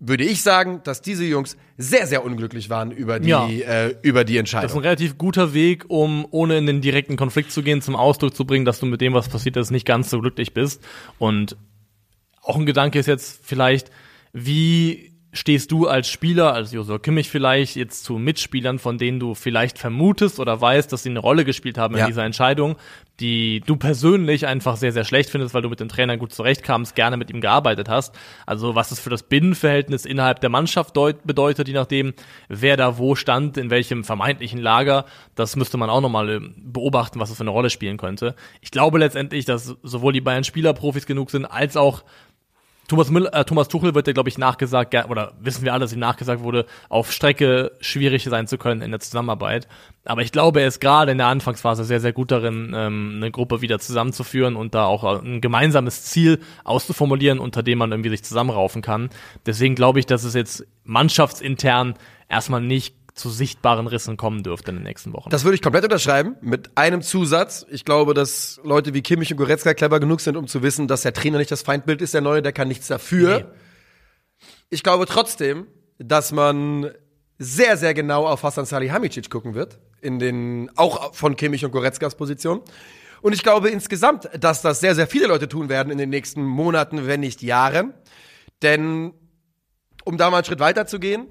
würde ich sagen, dass diese Jungs sehr, sehr unglücklich waren über die, Ja. äh, über die Das ist Entscheidung. ein relativ guter Weg, um ohne in den direkten Konflikt zu gehen, zum Ausdruck zu bringen, dass du mit dem, was passiert ist, nicht ganz so glücklich bist. Und auch ein Gedanke ist jetzt vielleicht, wie stehst du als Spieler, als Josua Kimmich vielleicht, jetzt zu Mitspielern, von denen du vielleicht vermutest oder weißt, dass sie eine Rolle gespielt haben in Ja. dieser Entscheidung, die du persönlich einfach sehr, sehr schlecht findest, weil du mit dem Trainer gut zurechtkamst, gerne mit ihm gearbeitet hast. Also was es für das Binnenverhältnis innerhalb der Mannschaft deut bedeutet, je nachdem, wer da wo stand, in welchem vermeintlichen Lager, das müsste man auch nochmal äh, beobachten, was es für eine Rolle spielen könnte. Ich glaube letztendlich, dass sowohl die Bayern-Spieler Profis genug sind, als auch Thomas, Müller, äh, Thomas Tuchel wird ja, glaube ich, nachgesagt, oder wissen wir alle, dass ihm nachgesagt wurde, auf Strecke schwierig sein zu können in der Zusammenarbeit. Aber ich glaube, er ist gerade in der Anfangsphase sehr, sehr gut darin, ähm, eine Gruppe wieder zusammenzuführen und da auch äh, ein gemeinsames Ziel auszuformulieren, unter dem man irgendwie sich zusammenraufen kann. Deswegen glaube ich, dass es jetzt mannschaftsintern erstmal nicht zu sichtbaren Rissen kommen dürfte in den nächsten Wochen. Das würde ich komplett unterschreiben, mit einem Zusatz. Ich glaube, dass Leute wie Kimmich und Goretzka clever genug sind, um zu wissen, dass der Trainer nicht das Feindbild ist, der Neue, der kann nichts dafür. Nee. Ich glaube trotzdem, dass man sehr, sehr genau auf Hasan Salihamidzic gucken wird, in den, auch von Kimmich und Goretzkas Position. Und ich glaube insgesamt, dass das sehr, sehr viele Leute tun werden in den nächsten Monaten, wenn nicht Jahren. Denn, um da mal einen Schritt weiter zu gehen,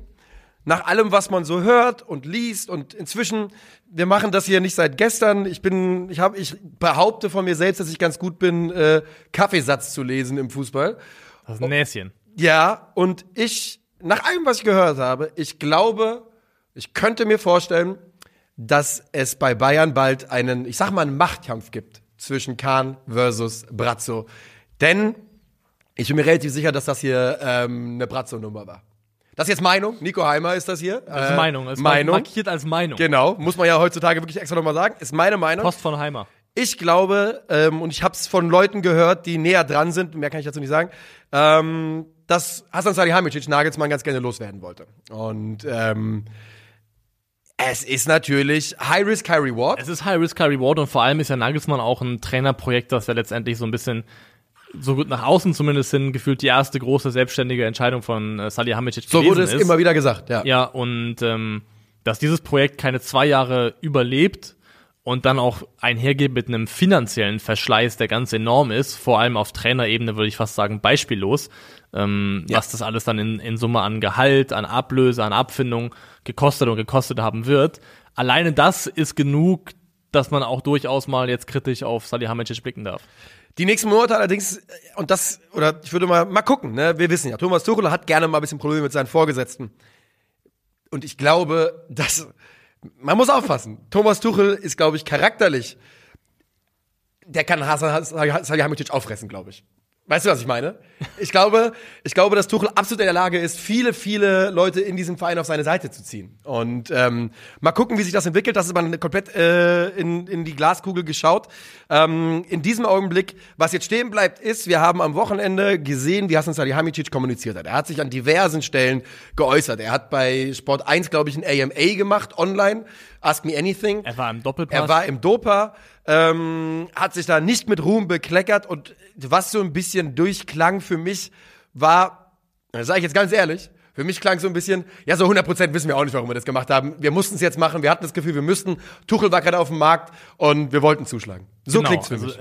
nach allem, was man so hört und liest und inzwischen, wir machen das hier nicht seit gestern. Ich bin, ich habe, ich behaupte von mir selbst, dass ich ganz gut bin, äh, Kaffeesatz zu lesen im Fußball. Das ist ein Näschen. Ja, und ich, nach allem, was ich gehört habe, ich glaube, ich könnte mir vorstellen, dass es bei Bayern bald einen, ich sag mal, einen Machtkampf gibt zwischen Kahn versus Brazzo. Denn ich bin mir relativ sicher, dass das hier ähm, eine Brazzo-Nummer war. Das ist jetzt Meinung. Nico Heimer ist das hier. Das ist Äh, Meinung. Es Meinung. markiert als Meinung. Genau, muss man ja heutzutage wirklich extra nochmal sagen. Ist meine Meinung. Post von Heimer. Ich glaube, ähm, und ich habe es von Leuten gehört, die näher dran sind, mehr kann ich dazu nicht sagen, ähm, dass Hasan Salihamidzic Nagelsmann ganz gerne loswerden wollte. Und ähm, es ist natürlich High Risk, High Reward. Es ist High Risk, High Reward und vor allem ist ja Nagelsmann auch ein Trainerprojekt, das ja letztendlich so ein bisschen so gut nach außen zumindest hin gefühlt die erste große selbstständige Entscheidung von äh, Salihamidzic So gewesen wurde es ist. immer wieder gesagt, ja. Ja, und ähm, dass dieses Projekt keine zwei Jahre überlebt und dann auch einhergeht mit einem finanziellen Verschleiß, der ganz enorm ist, vor allem auf Trainerebene würde ich fast sagen beispiellos, ähm, was das alles dann in, in Summe an Gehalt, an Ablöse, an Abfindung gekostet und gekostet haben wird. Alleine das ist genug, dass man auch durchaus mal jetzt kritisch auf Salihamidzic blicken darf. Die nächsten Monate allerdings, äh, und das, oder ich würde mal, mal gucken, ne? wir wissen ja, Thomas Tuchel hat gerne mal ein bisschen Probleme mit seinen Vorgesetzten. Und ich glaube, dass, man muss aufpassen. Thomas Tuchel ist, glaube ich, charakterlich, der kann Hasan Salihamidzic auffressen, glaube ich. Weißt du, was ich meine? Ich glaube, ich glaube, dass Tuchel absolut in der Lage ist, viele, viele Leute in diesem Verein auf seine Seite zu ziehen. Und ähm, mal gucken, wie sich das entwickelt. Das ist man komplett äh, in, in die Glaskugel geschaut. Ähm, in diesem Augenblick, was jetzt stehen bleibt, ist, wir haben am Wochenende gesehen, wie Hasan Salihamidzic kommuniziert hat. Er hat sich an diversen Stellen geäußert. Er hat bei Sport 1, glaube ich, ein AMA gemacht, online. Ask Me Anything. Er war im Doppelpass. Er war im Dopa, ähm, hat sich da nicht mit Ruhm bekleckert und was so ein bisschen durchklang für mich war, das sage ich jetzt ganz ehrlich, für mich klang so ein bisschen, ja, so 100% wissen wir auch nicht, warum wir das gemacht haben. Wir mussten es jetzt machen, wir hatten das Gefühl, wir müssten. Tuchel war gerade auf dem Markt und wir wollten zuschlagen. So Genau, klingt's für also, mich.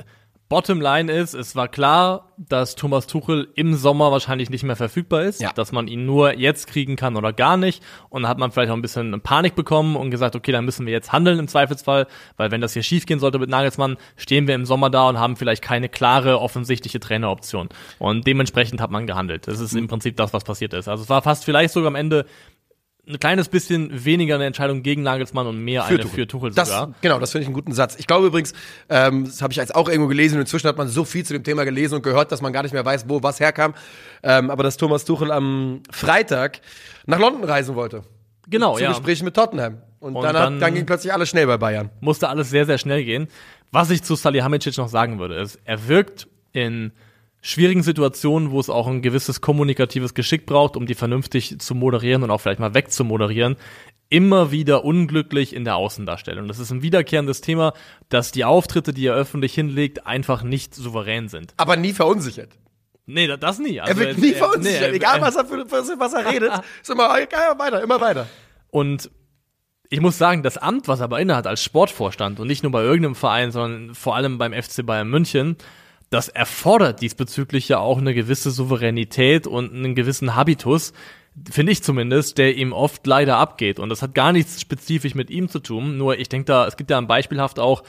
Bottom line ist, es war klar, dass Thomas Tuchel im Sommer wahrscheinlich nicht mehr verfügbar ist, Ja. dass man ihn nur jetzt kriegen kann oder gar nicht. Und dann hat man vielleicht auch ein bisschen Panik bekommen und gesagt, okay, dann müssen wir jetzt handeln im Zweifelsfall, weil wenn das hier schief gehen sollte mit Nagelsmann, stehen wir im Sommer da und haben vielleicht keine klare, offensichtliche Traineroption. Und dementsprechend hat man gehandelt. Das ist Mhm. im Prinzip das, was passiert ist. Also es war fast vielleicht sogar am Ende ein kleines bisschen weniger eine Entscheidung gegen Nagelsmann und mehr eine für Tuchel das, sogar. Genau, das finde ich einen guten Satz. Ich glaube übrigens, ähm, das habe ich jetzt auch irgendwo gelesen und inzwischen hat man so viel zu dem Thema gelesen und gehört, dass man gar nicht mehr weiß, wo was herkam. Ähm, aber dass Thomas Tuchel am Freitag nach London reisen wollte. Genau, Zu ja. Gesprächen mit Tottenham. Und, Und dann, dann- dann ging plötzlich alles schnell bei Bayern. musste alles sehr, sehr schnell gehen. Was ich zu Salihamidzic noch sagen würde, ist, er wirkt in schwierigen Situationen, wo es auch ein gewisses kommunikatives Geschick braucht, um die vernünftig zu moderieren und auch vielleicht mal wegzumoderieren, immer wieder unglücklich in der Außendarstellung. Das ist ein wiederkehrendes Thema, dass die Auftritte, die er öffentlich hinlegt, einfach nicht souverän sind. Aber nie verunsichert. Nee, da- das nie. Er Also wird nie er- verunsichert. nee, er- Egal, er- was er, für, was er redet. [LAUGHS] Ist immer, ja, weiter, immer weiter. Und ich muss sagen, das Amt, was er aber innehat als Sportvorstand und nicht nur bei irgendeinem Verein, sondern vor allem beim FC Bayern München, das erfordert diesbezüglich ja auch eine gewisse Souveränität und einen gewissen Habitus, finde ich zumindest, der ihm oft leider abgeht. Und das hat gar nichts spezifisch mit ihm zu tun. Nur ich denke da, es gibt ja ein beispielhaft auch,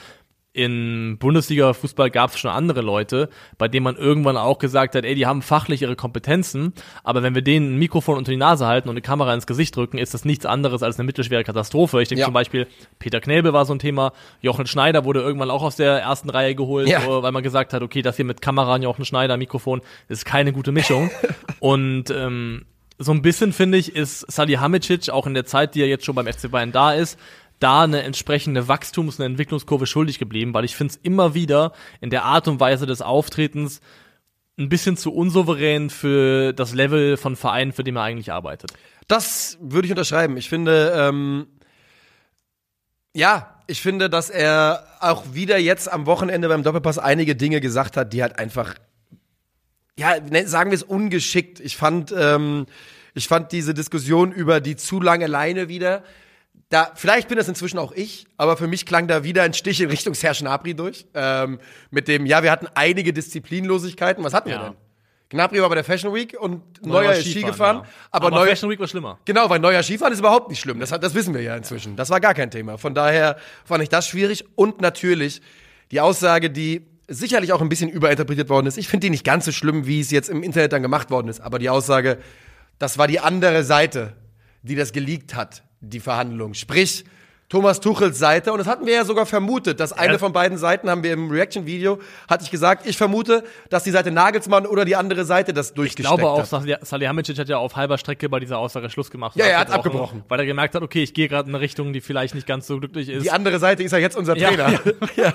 in Bundesliga-Fußball gab es schon andere Leute, bei denen man irgendwann auch gesagt hat, ey, die haben fachlich ihre Kompetenzen, aber wenn wir denen ein Mikrofon unter die Nase halten und eine Kamera ins Gesicht drücken, ist das nichts anderes als eine mittelschwere Katastrophe. Ich denke Ja. zum Beispiel, Peter Knebel war so ein Thema, Jochen Schneider wurde irgendwann auch aus der ersten Reihe geholt, Ja. weil man gesagt hat, okay, das hier mit Kamera und Jochen Schneider, Mikrofon, ist keine gute Mischung. [LAUGHS] und ähm, so ein bisschen, finde ich, ist Salihamidzic auch in der Zeit, die er jetzt schon beim FC Bayern da ist, da eine entsprechende Wachstums- und Entwicklungskurve schuldig geblieben, weil ich finde es immer wieder in der Art und Weise des Auftretens ein bisschen zu unsouverän für das Level von Vereinen, für den er eigentlich arbeitet. Das würde ich unterschreiben. Ich finde, ähm, ja, ich finde, dass er auch wieder jetzt am Wochenende beim Doppelpass einige Dinge gesagt hat, die halt einfach, ja, ne- sagen wir es ungeschickt. Ich fand, ähm, ich fand diese Diskussion über die zu lange Leine wieder. Da, vielleicht bin das inzwischen auch ich, aber für mich klang da wieder ein Stich in Richtung Serge Gnabry durch. Ähm, mit dem, ja, wir hatten einige Disziplinlosigkeiten. Was hatten wir Ja. denn? Gnabry war bei der Fashion Week und Neuer, ist Ski gefahren. ja. Aber, Aber Neuer, Fashion Week war schlimmer. Genau, weil neuer Skifahren ist überhaupt nicht schlimm. Das, das wissen wir ja inzwischen. Das war gar kein Thema. Von daher fand ich das schwierig. Und natürlich die Aussage, die sicherlich auch ein bisschen überinterpretiert worden ist. Ich finde die nicht ganz so schlimm, wie es jetzt im Internet dann gemacht worden ist. Aber die Aussage, das war die andere Seite, die das geleakt hat, die Verhandlung. Sprich, Thomas Tuchels Seite, und das hatten wir ja sogar vermutet, dass eine Ja. von beiden Seiten, haben wir im Reaction-Video, hatte ich gesagt, ich vermute, dass die Seite Nagelsmann oder die andere Seite das Ich durchgesteckt glaube auch, hat. Salih- Salihamidzic hat ja auf halber Strecke bei dieser Aussage Schluss gemacht. Ja, er hat abgebrochen. Weil er gemerkt hat, okay, ich gehe gerade in eine Richtung, die vielleicht nicht ganz so glücklich ist. Die andere Seite ist ja jetzt unser Ja. Trainer. [LAUGHS] Ja.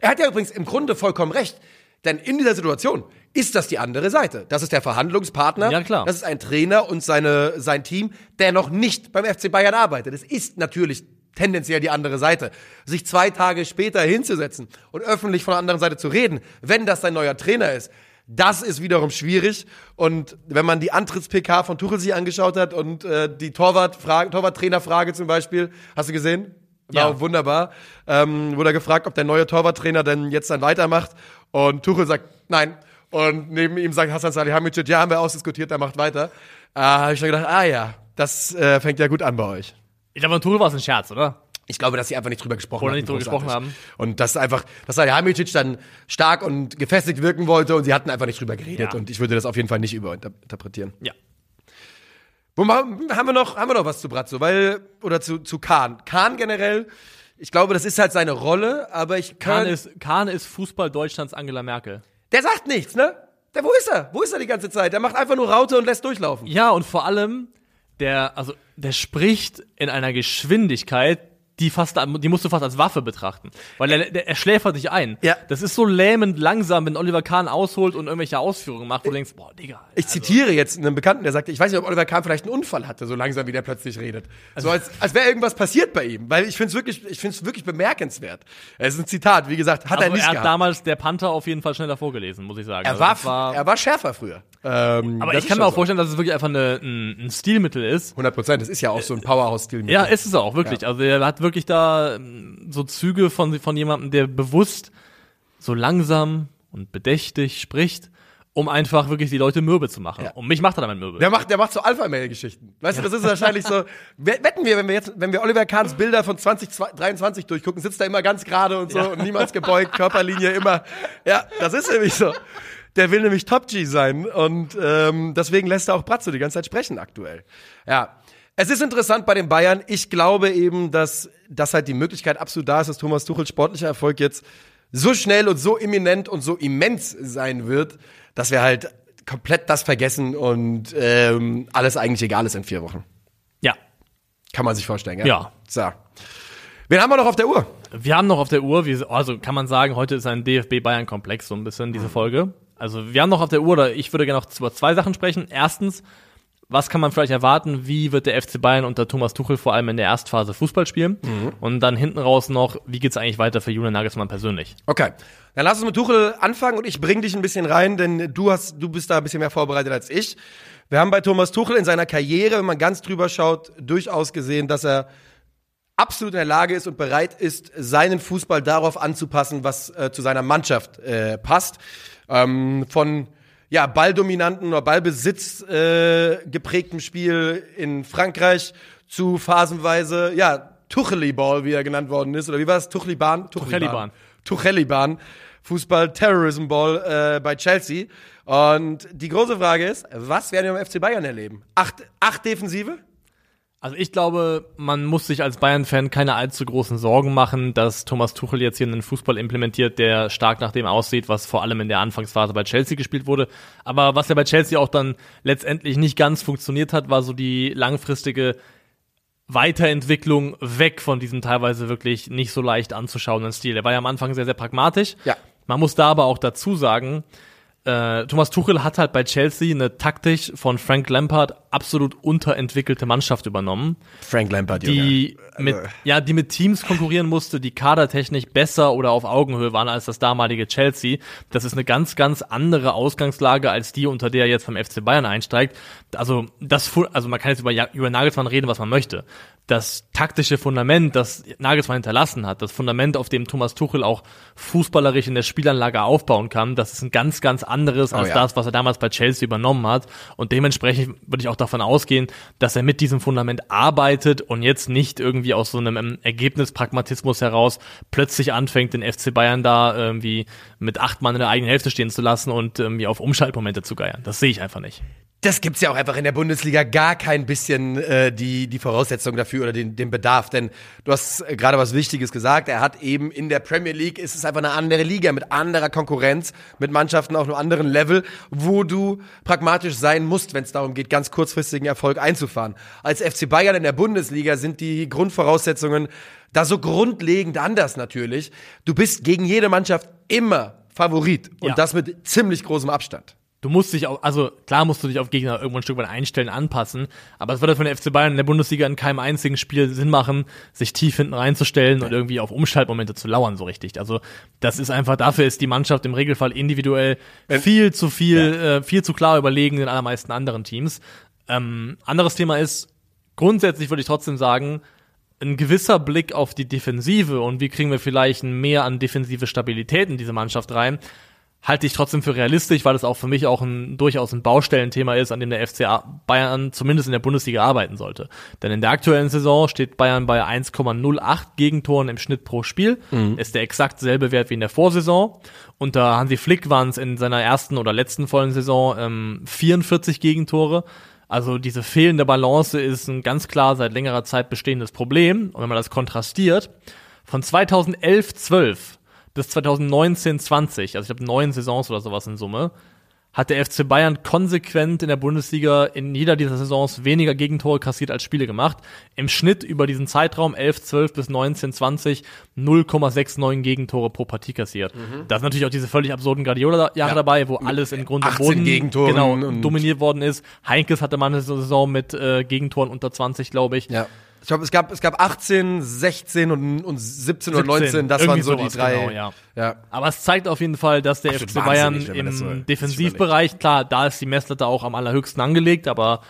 Er hat ja übrigens im Grunde vollkommen recht. Denn in dieser Situation ist das die andere Seite. Das ist der Verhandlungspartner. Ja, klar. Das ist ein Trainer und seine, sein Team, der noch nicht beim FC Bayern arbeitet. Es ist natürlich tendenziell die andere Seite. Sich zwei Tage später hinzusetzen und öffentlich von der anderen Seite zu reden, wenn das sein neuer Trainer ist, Das ist wiederum schwierig. Und wenn man die Antritts-PK von Tuchel sich angeschaut hat und äh, die Torwart-Frage, Torwart-Trainer-Frage zum Beispiel, hast du gesehen? War Ja. wunderbar. Ähm, wurde gefragt, ob der neue Torwarttrainer denn jetzt dann weitermacht. Und Tuchel sagt, nein. Und neben ihm sagt Hassan Salihamidzic, ja, haben wir ausdiskutiert, der macht weiter. Äh, habe ich schon gedacht, ah ja, das äh, fängt ja gut an bei euch. Ich glaube, Tuchel war es ein Scherz, oder? Ich glaube, dass sie einfach nicht drüber gesprochen Oder hatten, nicht drüber großartig. gesprochen haben. Und dass einfach, dass Salihamidzic dann stark und gefestigt wirken wollte und sie hatten einfach nicht drüber geredet. Ja. Und ich würde das auf jeden Fall nicht überinterpretieren. Ja. Wo haben wir noch, haben wir noch was zu Brazzo? Weil, oder zu, zu Kahn. Kahn generell, ich glaube, das ist halt seine Rolle, aber ich Kahn kann. ist, Kahn ist Fußball Deutschlands Angela Merkel. Der sagt nichts, ne? Der, wo ist er? Wo ist er die ganze Zeit? Der macht einfach nur Raute und lässt durchlaufen. Ja, und vor allem, der, also, der spricht in einer Geschwindigkeit, die fast, die musst du fast als Waffe betrachten. Weil er, er schläfert dich ein. Ja. Das ist so lähmend langsam, wenn Oliver Kahn ausholt und irgendwelche Ausführungen macht, wo du denkst, boah, Digga. Ich zitiere jetzt einen Bekannten, der sagte, ich weiß nicht, ob Oliver Kahn vielleicht einen Unfall hatte, so langsam wie der plötzlich redet. So als, als wäre irgendwas passiert bei ihm. Weil ich finde es wirklich, ich finde es wirklich bemerkenswert. Es ist ein Zitat, wie gesagt, hat Also er nicht er hat gehabt. damals der Panther auf jeden Fall schneller vorgelesen, muss ich sagen. Er Also war, er war schärfer früher. Ähm, aber das ich kann mir auch vorstellen, dass es wirklich einfach eine, ein, ein Stilmittel ist. 100 Prozent, das ist ja auch so ein Powerhouse-Stil. Ja, ist es auch, wirklich. Also er hat wirklich da ähm, so Züge von, von jemandem, der bewusst so langsam und bedächtig spricht, um einfach wirklich die Leute mürbe zu machen. Ja. Und mich macht er damit mürbe. Der macht, der macht so Alpha-Mail-Geschichten. Weißt du, das ist wahrscheinlich so. we- Wetten wir, wenn wir jetzt, wenn wir Oliver Kahns Bilder von 2023 durchgucken, sitzt er immer ganz gerade und so und niemals gebeugt, Körperlinie immer. Ja, das ist nämlich so. Der will nämlich Top G sein und ähm, deswegen lässt er auch Bratzo die ganze Zeit sprechen aktuell. Ja. Es ist interessant bei den Bayern. Ich glaube eben, dass, dass halt die Möglichkeit absolut da ist, dass Thomas Tuchel sportlicher Erfolg jetzt so schnell und so imminent und so immens sein wird, dass wir halt komplett das vergessen und ähm, alles eigentlich egal ist in vier Wochen. Ja. Kann man sich vorstellen, gell? Ja. So. Wen haben wir noch auf der Uhr? Wir haben noch auf der Uhr, wie, also kann man sagen, heute ist ein DFB-Bayern-Komplex so ein bisschen, diese Folge. Also wir haben noch auf der Uhr, oder ich würde gerne noch über zwei Sachen sprechen. Erstens, was kann man vielleicht erwarten? Wie wird der FC Bayern unter Thomas Tuchel vor allem in der Erstphase Fußball spielen? Und dann hinten raus noch, wie geht's eigentlich weiter für Julian Nagelsmann persönlich? Okay. Dann lass uns mit Tuchel anfangen und ich bring dich ein bisschen rein, denn du hast, du bist da ein bisschen mehr vorbereitet als ich. Wir haben bei Thomas Tuchel in seiner Karriere, wenn man ganz drüber schaut, durchaus gesehen, dass er absolut in der Lage ist und bereit ist, seinen Fußball darauf anzupassen, was äh, zu seiner Mannschaft äh, passt. Ähm, von ja, balldominanten oder Ballbesitz äh, geprägtem Spiel in Frankreich zu phasenweise, ja, Tucheli-Ball, wie er genannt worden ist, oder wie war es? Tucheli-Bahn? Tucheli-Bahn. Tucheli-Bahn. Fußball Terrorism Ball äh, bei Chelsea. Und die große Frage ist, was werden wir beim FC Bayern erleben? Acht, acht Defensive? Also ich glaube, man muss sich als Bayern-Fan keine allzu großen Sorgen machen, dass Thomas Tuchel jetzt hier einen Fußball implementiert, der stark nach dem aussieht, was vor allem in der Anfangsphase bei Chelsea gespielt wurde. Aber was ja bei Chelsea auch dann letztendlich nicht ganz funktioniert hat, war so die langfristige Weiterentwicklung weg von diesem teilweise wirklich nicht so leicht anzuschauenden Stil. Er war ja am Anfang sehr, sehr pragmatisch. Ja. Man muss da aber auch dazu sagen, äh, Thomas Tuchel hat halt bei Chelsea eine taktisch von Frank Lampard absolut unterentwickelte Mannschaft übernommen Frank Lampard, die mit, Also- ja, die mit Teams konkurrieren musste, die kadertechnisch besser oder auf Augenhöhe waren als das damalige Chelsea. Das ist eine ganz, ganz andere Ausgangslage als die, unter der er jetzt beim FC Bayern einsteigt. Also, das, also man kann jetzt über, über Nagelsmann reden, was man möchte. Das taktische Fundament, das Nagelsmann hinterlassen hat, das Fundament, auf dem Thomas Tuchel auch fußballerisch in der Spielanlage aufbauen kann, das ist ein ganz, ganz anderes als ja. das, was er damals bei Chelsea übernommen hat. Und dementsprechend würde ich auch davon ausgehen, dass er mit diesem Fundament arbeitet und jetzt nicht irgendwie aus so einem ähm, Ergebnispragmatismus heraus plötzlich anfängt, den FC Bayern da irgendwie mit acht Mann in der eigenen Hälfte stehen zu lassen und irgendwie auf Umschaltmomente zu geiern. Das sehe ich einfach nicht. Das gibt's ja auch einfach in der Bundesliga gar kein bisschen äh, die, die Voraussetzung dafür oder den, den Bedarf. Denn du hast äh, gerade was Wichtiges gesagt. Er hat eben in der Premier League ist es einfach eine andere Liga mit anderer Konkurrenz, mit Mannschaften auf einem anderen Level, wo du pragmatisch sein musst, wenn es darum geht, ganz kurzfristigen Erfolg einzufahren. Als FC Bayern in der Bundesliga sind die Grundvoraussetzungen da so grundlegend anders natürlich. Du bist gegen jede Mannschaft immer Favorit und Ja. das mit ziemlich großem Abstand. Du musst dich auch, also klar musst du dich auf Gegner irgendwo ein Stück weit einstellen, anpassen, aber es würde für den FC Bayern in der Bundesliga in keinem einzigen Spiel Sinn machen, sich tief hinten reinzustellen und irgendwie auf Umschaltmomente zu lauern, so richtig. Also das ist einfach, dafür ist die Mannschaft im Regelfall individuell viel zu viel, ja. äh, viel zu klar überlegen den allermeisten anderen Teams. Ähm, anderes Thema ist, grundsätzlich würde ich trotzdem sagen, ein gewisser Blick auf die Defensive und wie kriegen wir vielleicht mehr an defensive Stabilität in diese Mannschaft rein, halte ich trotzdem für realistisch, weil es auch für mich auch ein durchaus ein Baustellenthema ist, an dem der FC Bayern zumindest in der Bundesliga arbeiten sollte. Denn in der aktuellen Saison steht Bayern bei 1,08 Gegentoren im Schnitt pro Spiel, mhm. ist der exakt selbe Wert wie in der Vorsaison. Unter Hansi Flick waren es in seiner ersten oder letzten vollen Saison ähm, 44 Gegentore. Also diese fehlende Balance ist ein ganz klar seit längerer Zeit bestehendes Problem. Und wenn man das kontrastiert, von 2011, 12 bis 2019, 20, also ich habe neun Saisons oder sowas in Summe, hat der FC Bayern konsequent in der Bundesliga in jeder dieser Saisons weniger Gegentore kassiert als Spiele gemacht. Im Schnitt über diesen Zeitraum 11, 12 bis 19, 20 0,69 Gegentore pro Partie kassiert. Mhm. Da sind natürlich auch diese völlig absurden Guardiola-Jahre ja. dabei, wo alles in Grund und Boden genau, dominiert worden ist. Heinkes hatte mal eine Saison mit äh, Gegentoren unter 20, glaube ich. Ja. Ich glaube, es gab, es gab 18, 16 und, und 17 oder 19, das waren so die drei. Genau, ja. ja. Aber es zeigt auf jeden Fall, dass der FC Bayern im so Defensivbereich, klar, da ist die Messlatte auch am allerhöchsten angelegt, aber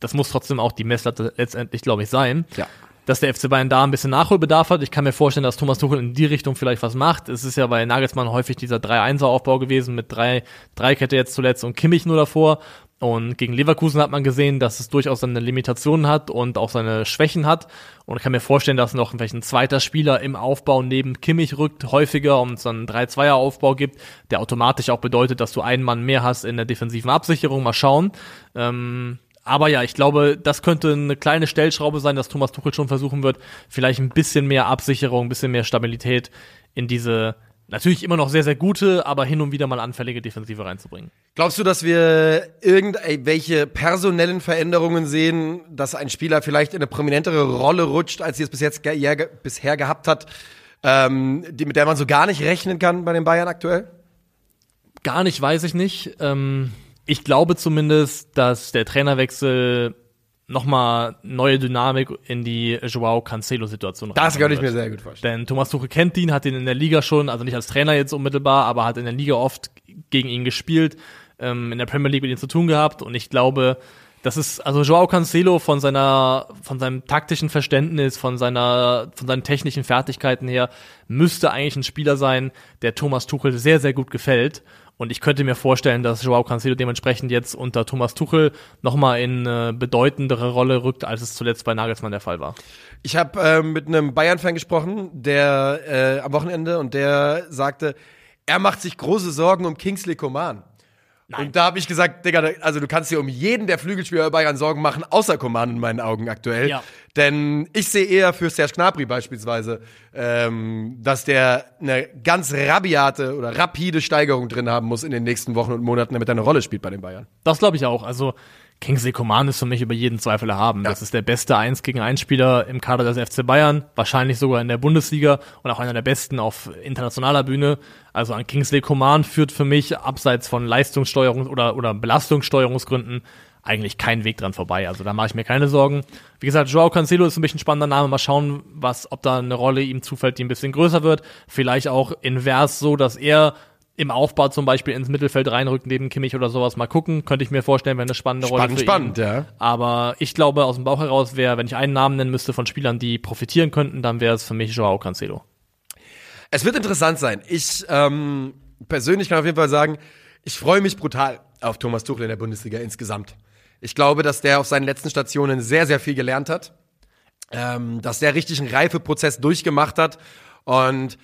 das muss trotzdem auch die Messlatte letztendlich, glaube ich, sein. Ja. Dass der FC Bayern da ein bisschen Nachholbedarf hat. Ich kann mir vorstellen, dass Thomas Tuchel in die Richtung vielleicht was macht. Es ist ja bei Nagelsmann häufig dieser 3-1er-Aufbau gewesen mit drei, Dreikette jetzt zuletzt und Kimmich nur davor. Und gegen Leverkusen hat man gesehen, dass es durchaus seine Limitationen hat und auch seine Schwächen hat. Und ich kann mir vorstellen, dass noch vielleicht ein zweiter Spieler im Aufbau neben Kimmich rückt, häufiger und es einen 3-2er-Aufbau gibt, der automatisch auch bedeutet, dass du einen Mann mehr hast in der defensiven Absicherung. Mal schauen. Ähm, aber ja, ich glaube, das könnte eine kleine Stellschraube sein, dass Thomas Tuchel schon versuchen wird, vielleicht ein bisschen mehr Absicherung, ein bisschen mehr Stabilität in diese natürlich immer noch sehr, sehr gute, aber hin und wieder mal anfällige Defensive reinzubringen. Glaubst du, dass wir irgendwelche personellen Veränderungen sehen, dass ein Spieler vielleicht in eine prominentere Rolle rutscht, als sie es bis jetzt ge ja, bisher gehabt hat, ähm, die, mit der man so gar nicht rechnen kann bei den Bayern aktuell? Gar nicht, weiß ich nicht. Ähm, ich glaube zumindest, dass der Trainerwechsel nochmal neue Dynamik in die Joao Cancelo-Situation Das könnte ich mir sehr gut vorstellen. Denn Thomas Tuchel kennt ihn, hat ihn in der Liga schon, also nicht als Trainer jetzt unmittelbar, aber hat in der Liga oft gegen ihn gespielt, ähm, in der Premier League mit ihm zu tun gehabt und ich glaube, das ist, also Joao Cancelo von seiner, von seinem taktischen Verständnis, von seiner, von seinen technischen Fertigkeiten her, müsste eigentlich ein Spieler sein, der Thomas Tuchel sehr, sehr gut gefällt. Und ich könnte mir vorstellen, dass Joao Cancelo dementsprechend jetzt unter Thomas Tuchel nochmal in eine bedeutendere Rolle rückt, als es zuletzt bei Nagelsmann der Fall war. Ich habe äh, mit einem Bayern-Fan gesprochen, der äh, am Wochenende und der sagte, er macht sich große Sorgen um Kingsley Coman. Nein. Und da habe ich gesagt, Digga, also du kannst dir um jeden der Flügelspieler Bayern Sorgen machen, außer Coman in meinen Augen aktuell. Ja. Denn ich sehe eher für Serge Gnabry beispielsweise, ähm, dass der eine ganz rabiate oder rapide Steigerung drin haben muss in den nächsten Wochen und Monaten, damit er eine Rolle spielt bei den Bayern. Das glaube ich auch. Also Kingsley Coman ist für mich über jeden Zweifel erhaben. Ja. Das ist der beste 1 gegen 1 Spieler im Kader des FC Bayern, wahrscheinlich sogar in der Bundesliga und auch einer der besten auf internationaler Bühne. Also an Kingsley Coman führt für mich abseits von Leistungssteuerung oder, oder Belastungssteuerungsgründen eigentlich kein Weg dran vorbei. Also da mache ich mir keine Sorgen. Wie gesagt, Joao Cancelo ist ein bisschen ein spannender Name. Mal schauen, was, ob da eine Rolle ihm zufällt, die ein bisschen größer wird. Vielleicht auch invers so, dass er im Aufbau zum Beispiel ins Mittelfeld reinrückt neben Kimmich oder sowas mal gucken. Könnte ich mir vorstellen, wäre eine spannende Rolle spannend, für spannend, ihn. ja. Aber ich glaube, aus dem Bauch heraus wäre, wenn ich einen Namen nennen müsste von Spielern, die profitieren könnten, dann wäre es für mich Joao Cancelo. Es wird interessant sein. Ich ähm, persönlich kann auf jeden Fall sagen, ich freue mich brutal auf Thomas Tuchel in der Bundesliga insgesamt. Ich glaube, dass der auf seinen letzten Stationen sehr, sehr viel gelernt hat. Ähm, dass der richtig einen Reifeprozess durchgemacht hat. Und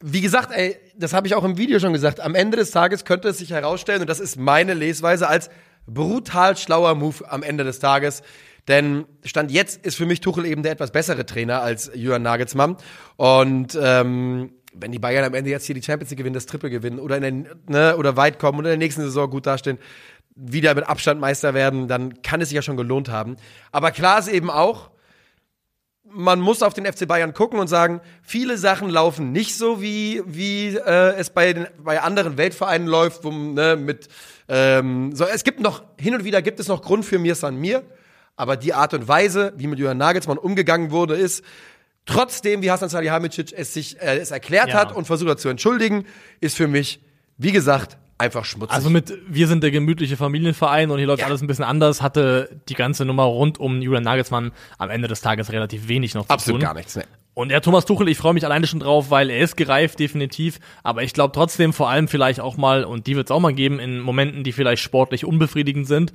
wie gesagt, ey, das habe ich auch im Video schon gesagt, am Ende des Tages könnte es sich herausstellen, und das ist meine Lesweise, als brutal schlauer Move am Ende des Tages. Denn Stand jetzt ist für mich Tuchel eben der etwas bessere Trainer als Jürgen Nagelsmann. Und ähm, wenn die Bayern am Ende jetzt hier die Champions League gewinnen, das Triple gewinnen oder, in den, ne, oder weit kommen oder in der nächsten Saison gut dastehen, wieder mit Abstand Meister werden, dann kann es sich ja schon gelohnt haben. Aber klar ist eben auch, man muss auf den FC Bayern gucken und sagen, viele Sachen laufen nicht so, wie, wie äh, es bei, den, bei anderen Weltvereinen läuft, wo, ne, mit Ähm, so, es gibt noch, hin und wieder gibt es noch Grund für mir san mir, aber die Art und Weise, wie mit Julian Nagelsmann umgegangen wurde, ist, trotzdem, wie Hasan Salihamidzic es sich äh, es erklärt Ja. hat und versucht hat zu entschuldigen, ist für mich, wie gesagt, einfach schmutzig. Also mit Wir sind der gemütliche Familienverein und hier läuft Ja. alles ein bisschen anders, hatte die ganze Nummer rund um Julian Nagelsmann am Ende des Tages relativ wenig noch zu absolut tun. gar nichts. Ne. Und der Thomas Tuchel, ich freue mich alleine schon drauf, weil er ist gereift, definitiv. Aber ich glaube trotzdem vor allem vielleicht auch mal, und die wird es auch mal geben, in Momenten, die vielleicht sportlich unbefriedigend sind,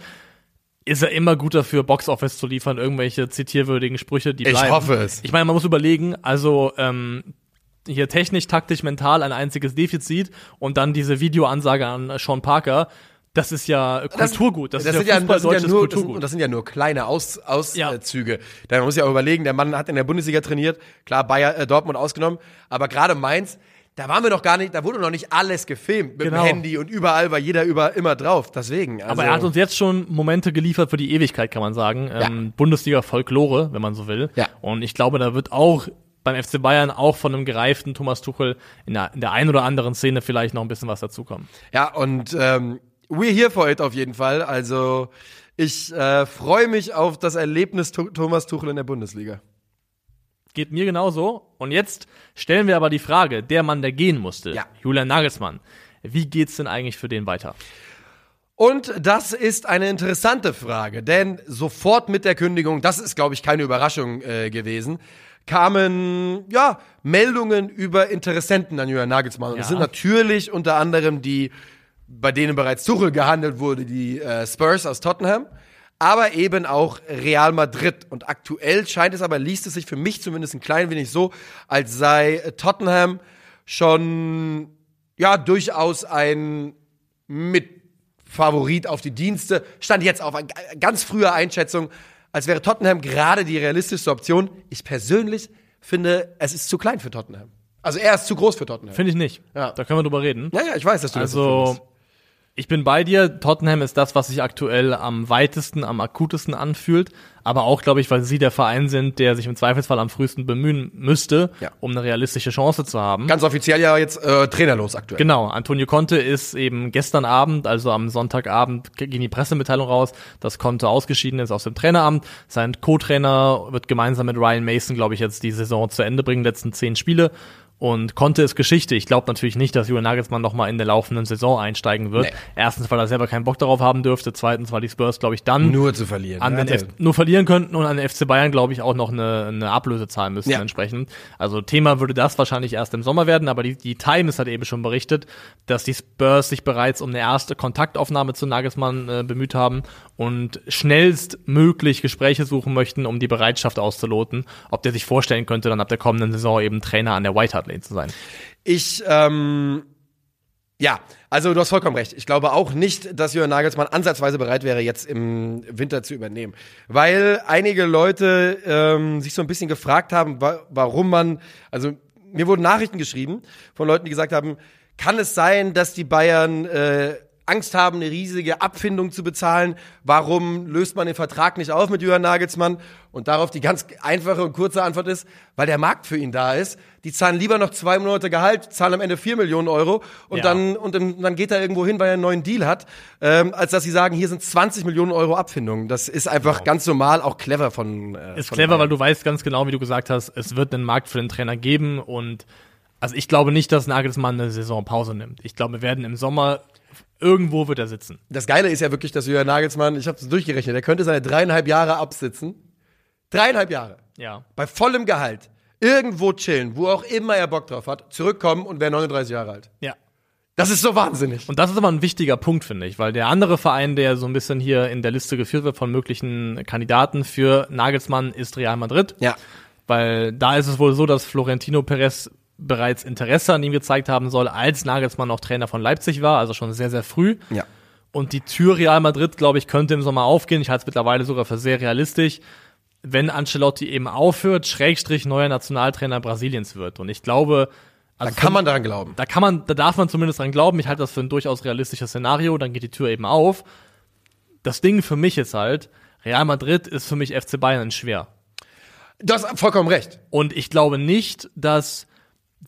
ist er immer gut dafür, Boxoffice zu liefern, irgendwelche zitierwürdigen Sprüche, die Ich bleiben. hoffe es. Ich meine, man muss überlegen, also ähm, hier technisch, taktisch, mental ein einziges Defizit und dann diese Videoansage an Sean Parker. Das ist ja Kulturgut. Das, das, ist sind ja ja, Fußball das, sind ja nur, das, Kulturgut. sind, das sind ja nur kleine Aus, Ja. Auszüge. Da muss ich auch überlegen, der Mann hat in der Bundesliga trainiert, klar Bayer, äh, Dortmund ausgenommen, aber gerade Mainz, da waren wir noch gar nicht, da wurde noch nicht alles gefilmt mit Genau. dem Handy und überall war jeder über, immer drauf. Deswegen. Also, Aber er hat uns jetzt schon Momente geliefert für die Ewigkeit, kann man sagen. Ähm, Bundesliga-Folklore, wenn man so will. Ja. Und ich glaube, da wird auch beim FC Bayern auch von einem gereiften Thomas Tuchel in der, in der einen oder anderen Szene vielleicht noch ein bisschen was dazukommen. Ja, und ähm, we're here for it auf jeden Fall. Also ich äh, freue mich auf das Erlebnis Thomas Tuchel in der Bundesliga. Geht mir genauso. Und jetzt stellen wir aber die Frage, der Mann, der gehen musste, Ja. Julian Nagelsmann, wie geht's denn eigentlich für den weiter? Und das ist eine interessante Frage, denn sofort mit der Kündigung, das ist, glaube ich, keine Überraschung äh, gewesen, kamen ja Meldungen über Interessenten an Julian Nagelsmann. Und das sind natürlich unter anderem die, bei denen bereits Tuchel gehandelt wurde, die äh, Spurs aus Tottenham, aber eben auch Real Madrid. Und aktuell scheint es aber, liest es sich für mich zumindest ein klein wenig so, als sei Tottenham schon ja durchaus ein Mitfavorit auf die Dienste. Stand jetzt auf eine ganz frühe Einschätzung, als wäre Tottenham gerade die realistischste Option. Ich persönlich finde, es ist zu klein für Tottenham. Also er ist zu groß für Tottenham. Finde ich nicht. Ja. Da können wir drüber reden. Ja, ja, ich weiß, dass du das so Also, findest. Ich bin bei dir. Tottenham ist das, was sich aktuell am weitesten, am akutesten anfühlt. Aber auch, glaube ich, weil sie der Verein sind, der sich im Zweifelsfall am frühesten bemühen müsste, Ja. um eine realistische Chance zu haben. Ganz offiziell ja jetzt äh, trainerlos aktuell. Genau, Antonio Conte ist eben gestern Abend, also am Sonntagabend, ging die Pressemitteilung raus, dass Conte ausgeschieden ist aus dem Traineramt. Sein Co-Trainer wird gemeinsam mit Ryan Mason, glaube ich, jetzt die Saison zu Ende bringen, letzten zehn Spiele. Und Conte ist Geschichte. Ich glaube natürlich nicht, dass Julian Nagelsmann nochmal in der laufenden Saison einsteigen wird. Nee. Erstens, weil er selber keinen Bock darauf haben dürfte. Zweitens, weil die Spurs, glaube ich, dann Nur zu verlieren. an den F nur verlieren könnten und an den FC Bayern, glaube ich, auch noch eine, eine Ablöse zahlen müssen Ja. entsprechend. Also Thema würde das wahrscheinlich erst im Sommer werden, aber die, die Times hat eben schon berichtet, dass die Spurs sich bereits um eine erste Kontaktaufnahme zu Nagelsmann äh, bemüht haben und schnellstmöglich Gespräche suchen möchten, um die Bereitschaft auszuloten, ob der sich vorstellen könnte, dann ab der kommenden Saison eben Trainer an der White Hart Lane zu sein. Ich, ähm, ja, also du hast vollkommen recht. Ich glaube auch nicht, dass Jürgen Nagelsmann ansatzweise bereit wäre, jetzt im Winter zu übernehmen. Weil einige Leute ähm, sich so ein bisschen gefragt haben, wa warum man, also mir wurden Nachrichten geschrieben von Leuten, die gesagt haben, kann es sein, dass die Bayern äh, Angst haben, eine riesige Abfindung zu bezahlen. Warum löst man den Vertrag nicht auf mit Jürgen Nagelsmann? Und darauf die ganz einfache und kurze Antwort ist, weil der Markt für ihn da ist. Die zahlen lieber noch zwei Monate Gehalt, zahlen am Ende vier Millionen Euro und Ja. dann und dann geht er irgendwo hin, weil er einen neuen Deal hat, ähm, als dass sie sagen, hier sind 20 Millionen Euro Abfindung. Das ist einfach ganz normal, auch clever von. Äh, Ist von clever, Bayern. weil du weißt ganz genau, wie du gesagt hast, es wird einen Markt für den Trainer geben und also ich glaube nicht, dass Nagelsmann eine Saisonpause nimmt. Ich glaube, wir werden im Sommer irgendwo wird er sitzen. Das Geile ist ja wirklich, dass Jürgen Nagelsmann, ich habe es durchgerechnet, er könnte seine dreieinhalb Jahre absitzen. Dreieinhalb Jahre. Ja. Bei vollem Gehalt. Irgendwo chillen, wo auch immer er Bock drauf hat, zurückkommen und wäre 39 Jahre alt. Ja. Das ist so wahnsinnig. Und das ist aber ein wichtiger Punkt, finde ich, weil der andere Verein, der so ein bisschen hier in der Liste geführt wird von möglichen Kandidaten für Nagelsmann, ist Real Madrid. Ja. Weil da ist es wohl so, dass Florentino Perez bereits Interesse an ihm gezeigt haben soll, als Nagelsmann noch Trainer von Leipzig war, also schon sehr, sehr früh. Ja. Und die Tür Real Madrid, glaube ich, könnte im Sommer aufgehen. Ich halte es mittlerweile sogar für sehr realistisch, wenn Ancelotti eben aufhört, Schrägstrich neuer Nationaltrainer Brasiliens wird. Und ich glaube, Da also kann man daran glauben. da kann man, da darf man zumindest dran glauben. Ich halte das für ein durchaus realistisches Szenario. Dann geht die Tür eben auf. Das Ding für mich ist halt, Real Madrid ist für mich FC Bayern schwer. Du hast vollkommen recht. Und ich glaube nicht, dass